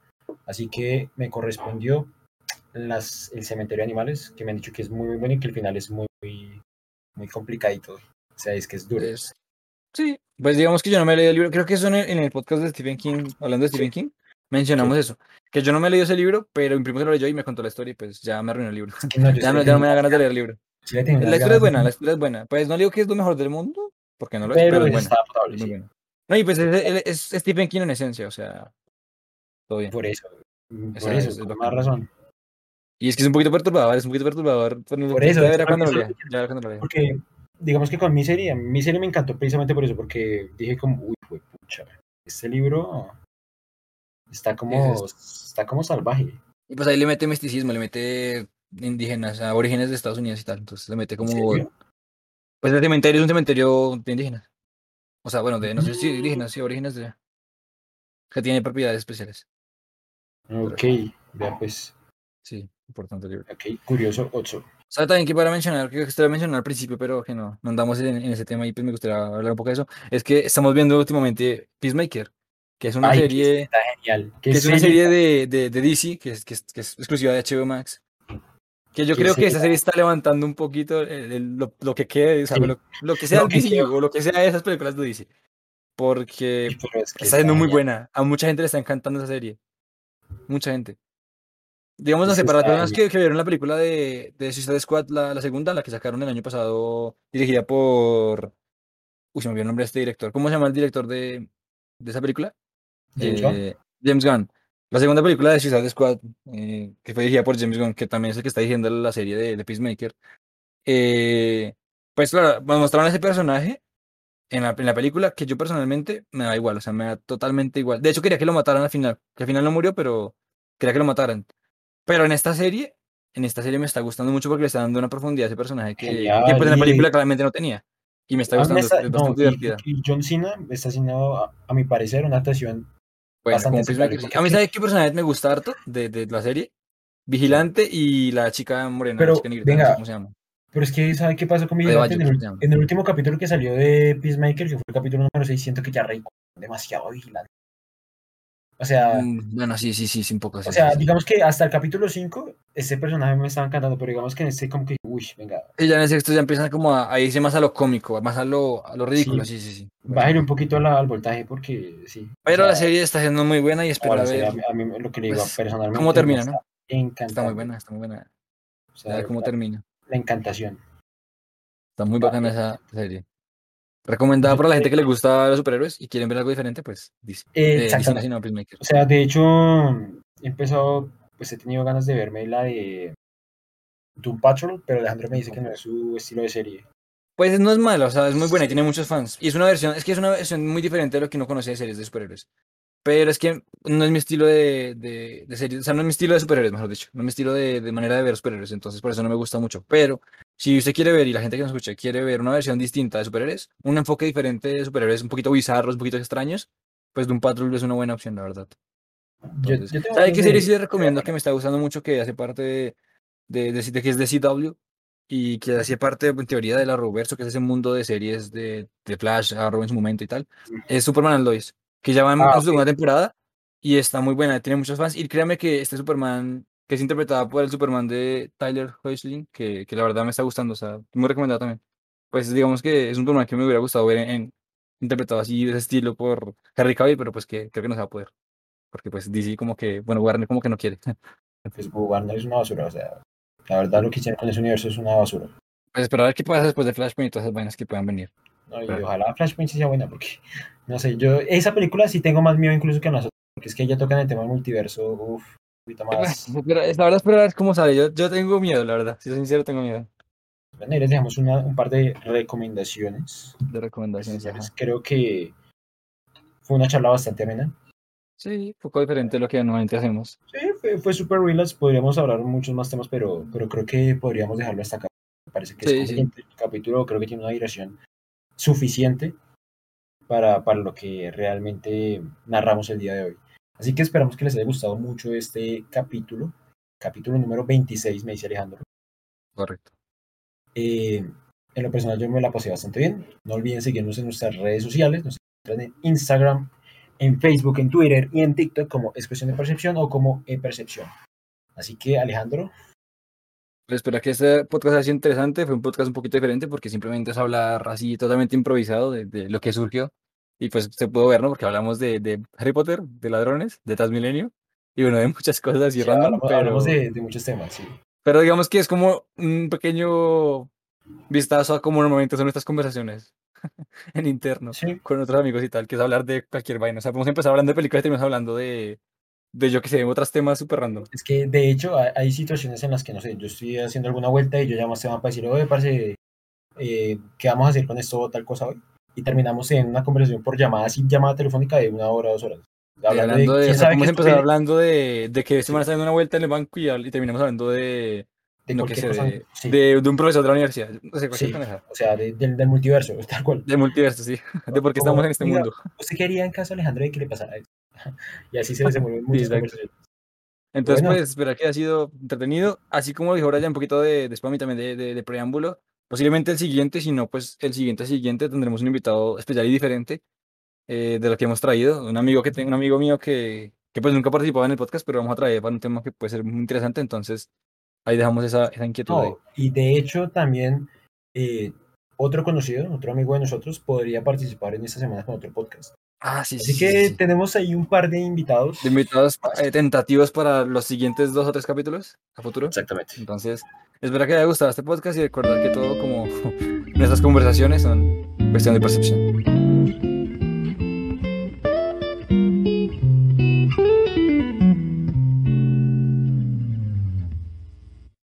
Así que me correspondió las, el cementerio de animales, que me han dicho que es muy, muy bueno y que el final es muy, muy, muy complicadito. O sea, es que es duro. sí, pues digamos que yo no me he leído el libro. Creo que eso en el, podcast de Stephen King, hablando de Stephen King, mencionamos eso. Que yo no me he leído ese libro, pero mi primo se lo leyó y me contó la historia y pues ya me arruinó el libro. ya, no, me da ganas de leer el libro. la historia es buena, la historia es buena. Pues no digo que es lo mejor del mundo, porque no lo es, pero, es buena. muy bueno. No, y pues es, es, Stephen King en esencia, o sea, todo bien. Por eso, por eso, es más razón. Y es que es un poquito perturbador, es un poquito perturbador. Por eso, ya cuando lo cuando lo. Porque, digamos que con mi serie, mi serie me encantó precisamente por eso, porque dije como, uy, pucha, este libro está como, está como salvaje. Y pues ahí le mete misticismo, le mete indígenas, a orígenes de Estados Unidos y tal, entonces le mete como... Pues el cementerio es un cementerio de indígenas. O sea, bueno, de, no sé si indígenas, sí, orígenes de... Que tiene propiedades especiales. Ok, ya pues. Sí, importante libro. Ok, curioso, 8. ¿Sabe también que para mencionar, que usted mencionar al principio, pero que no, no andamos en, ese tema y pues me gustaría hablar un poco de eso? Es que estamos viendo últimamente Peacemaker, que es una serie. Está genial. Que es una serie de, de, de DC, que es, que, es, que es exclusiva de HBO Max. Que yo creo que esa serie está levantando un poquito lo, lo, que quede, lo, que sea el DC o lo que sea de esas películas de DC. Porque está siendo muy buena. A mucha gente le está encantando esa serie. Mucha gente. Digamos, no sé, para las personas que, que, vieron la película de, de Suicide Squad, la, la, segunda, la que sacaron el año pasado, dirigida por. Uy, se me olvidó el nombre de este director. ¿Cómo se llama el director de, de esa película? James Gunn. Eh, James Gunn. La segunda película de Suicide Squad, eh, que fue dirigida por James Gunn, que también es el que está dirigiendo la serie de, de Peacemaker. Eh, pues claro, mostraron ese personaje en la, en la, película que yo personalmente me da igual, o sea, me da totalmente igual. De hecho, quería que lo mataran al final, que al final no murió, pero quería que lo mataran. Pero en esta serie, en esta serie me está gustando mucho porque le está dando una profundidad a ese personaje que, que pues, en la película claramente no tenía. Y me está gustando, está, es bastante no, divertida. Y, John Cena está haciendo, a, a, mi parecer, una actuación bueno, A mí, ¿sabes qué personaje me gusta harto de, de la serie? Vigilante y la chica morena. Pero, negrita, venga, no sé ¿cómo se llama. Pero es que, ¿sabe qué pasó con Vigilante? En el, en el, último capítulo que salió de Peacemaker, que fue el capítulo número 6, siento que ya reí demasiado Vigilante. O sea. Mm, bueno, sí, sí, sí, sí, un poco. o sea, digamos que hasta el capítulo 5, ese personaje me estaba encantando, pero digamos que en este, como que, uy, venga. Y ya en el sexto ya empiezan como a, a, irse más a lo cómico, más a lo, a lo ridículo, sí, sí, sí. sí. Bájale un poquito la, al voltaje porque, sí. Pero o sea, la serie está siendo muy buena y espero ver. A mí, a mí, lo que le digo pues, personalmente. ¿Cómo termina, no? Encantado. Está muy buena, está muy buena. O sea, a ver cómo la, termina. La encantación. Está muy bacana esa serie. Recomendada para la gente que le gusta los superhéroes y quieren ver algo diferente, pues dice. Eh, o sea, de hecho, he empezado, pues he tenido ganas de verme la de Doom Patrol, pero Alejandro me dice que no es su estilo de serie. Pues no es mala, o sea, es muy buena y tiene muchos fans. Y es una versión, es que es una versión muy diferente de lo que uno conoce de series de superhéroes. Pero es que no es mi estilo de, de, de serie, o sea, no es mi estilo de superhéroes, mejor dicho. No es mi estilo de, de manera de ver superhéroes, entonces por eso no me gusta mucho. Pero si usted quiere ver, y la gente que nos escucha quiere ver una versión distinta de superhéroes, un enfoque diferente de superhéroes, un poquito bizarros, un poquito extraños, pues Doom Patrol es una buena opción, la verdad. Entonces, yo, yo ¿Sabe qué serie sí le recomiendo que me está gustando mucho, que hace parte de, de, que es de CW? y que hacía parte, en teoría, de la Roverso, que es ese mundo de series de, de Flash, Arrow en su momento y tal, es Superman and Lois que ya va en ah, su segunda temporada y está muy buena, tiene muchos fans. Y créame que este Superman, que es interpretada por el Superman de Tyler Hoechlin, que, que la verdad me está gustando, o sea, muy recomendado también. Pues digamos que es un Superman que me hubiera gustado ver en, interpretado así de ese estilo por Harry Cavill, pero pues que creo que no se va a poder. Porque pues DC como que, bueno, Warner como que no quiere. Pues Warner es una basura, o sea, La verdad, lo que hicieron con ese universo es una basura. Pues esperar a ver qué pasa después de Flashpoint y todas esas vainas que puedan venir. No, y ojalá Flashpoint sí sea buena, porque, no sé, yo, esa película sí tengo más miedo incluso que nosotros, porque es que ya tocan el tema del multiverso, uff, un poquito más. Pero, la verdad, esperar cómo sale. Yo, yo tengo miedo, la verdad. Si soy sincero, tengo miedo. Bueno, y les dejamos una, un par de recomendaciones. De recomendaciones, ajá. Creo que fue una charla bastante amena. Sí, un poco diferente de lo que normalmente hacemos. Sí, fue, fue súper relax. Podríamos hablar muchos más temas, pero, pero creo que podríamos dejarlo hasta acá. Parece que Sí, es sí. el capítulo, creo que tiene una dirección suficiente para, para lo que realmente narramos el día de hoy. Así que esperamos que les haya gustado mucho este capítulo. Capítulo número 26, me dice Alejandro. Correcto. Eh, en lo personal yo me la pasé bastante bien. No olviden seguirnos en nuestras redes sociales. Nos encuentran en Instagram, en Facebook, en Twitter y en TikTok como Expresión de Percepción o como E-Percepción. Así que Alejandro, Pues espero que este podcast haya sido interesante. Fue un podcast un poquito diferente porque simplemente es hablar así totalmente improvisado de, de lo que surgió. Y pues se pudo ver, ¿no? Porque hablamos de, de Harry Potter, de ladrones, de Transmilenio. Y bueno, de muchas cosas así sí, random. hablamos, pero... hablamos de, de muchos temas. Sí. Pero digamos que es como un pequeño vistazo a cómo normalmente son nuestras conversaciones en interno Sí. con otros amigos y tal, que es hablar de cualquier vaina. O sea, podemos empezar hablando de películas y terminamos hablando de, de yo que sé, otros temas súper random. Es que de hecho hay, hay situaciones en las que no sé, yo estoy haciendo alguna vuelta y yo llamo a Esteban para decir, oye, parce, eh, ¿qué vamos a hacer con esto o tal cosa hoy? Y terminamos en una conversación por llamada, sin llamada telefónica de una hora, dos horas. Hablando de, quién o sea, sabe podemos qué empezar hablando de, de que este Sí. man está dando una vuelta en el banco y, terminamos hablando de, de no que cualquier sé, cosa. de, sí, de, de un profesor de la universidad. No sé, sí, o sea, de- del, del multiverso, tal cual. De multiverso, sí. De por qué estamos en este mundo. ¿Usted quería en caso Alejandro de que le pasara eso? y así se desenvuelven muchas conversaciones. Entonces, Bueno. pues, esperar que haya sido entretenido. Así como dijo Brian, un poquito de, de spam y también de, de, de preámbulo. Posiblemente el siguiente, si no, pues el siguiente siguiente tendremos un invitado especial y diferente eh, de lo que hemos traído. Un amigo que tengo, un amigo mío que, que pues nunca participaba en el podcast, pero vamos a traer para un tema que puede ser muy interesante. Entonces, ahí dejamos esa, esa inquietud ahí. No, y de hecho también eh, otro conocido, otro amigo de nosotros, podría participar en esta semana con otro podcast. Ah, sí, sí. Así sí, que sí, tenemos ahí un par de invitados. De invitados eh, tentativos para los siguientes dos o tres capítulos a futuro. Exactamente. Entonces, espero que les haya gustado este podcast y recordar que todo como nuestras conversaciones son cuestión de percepción.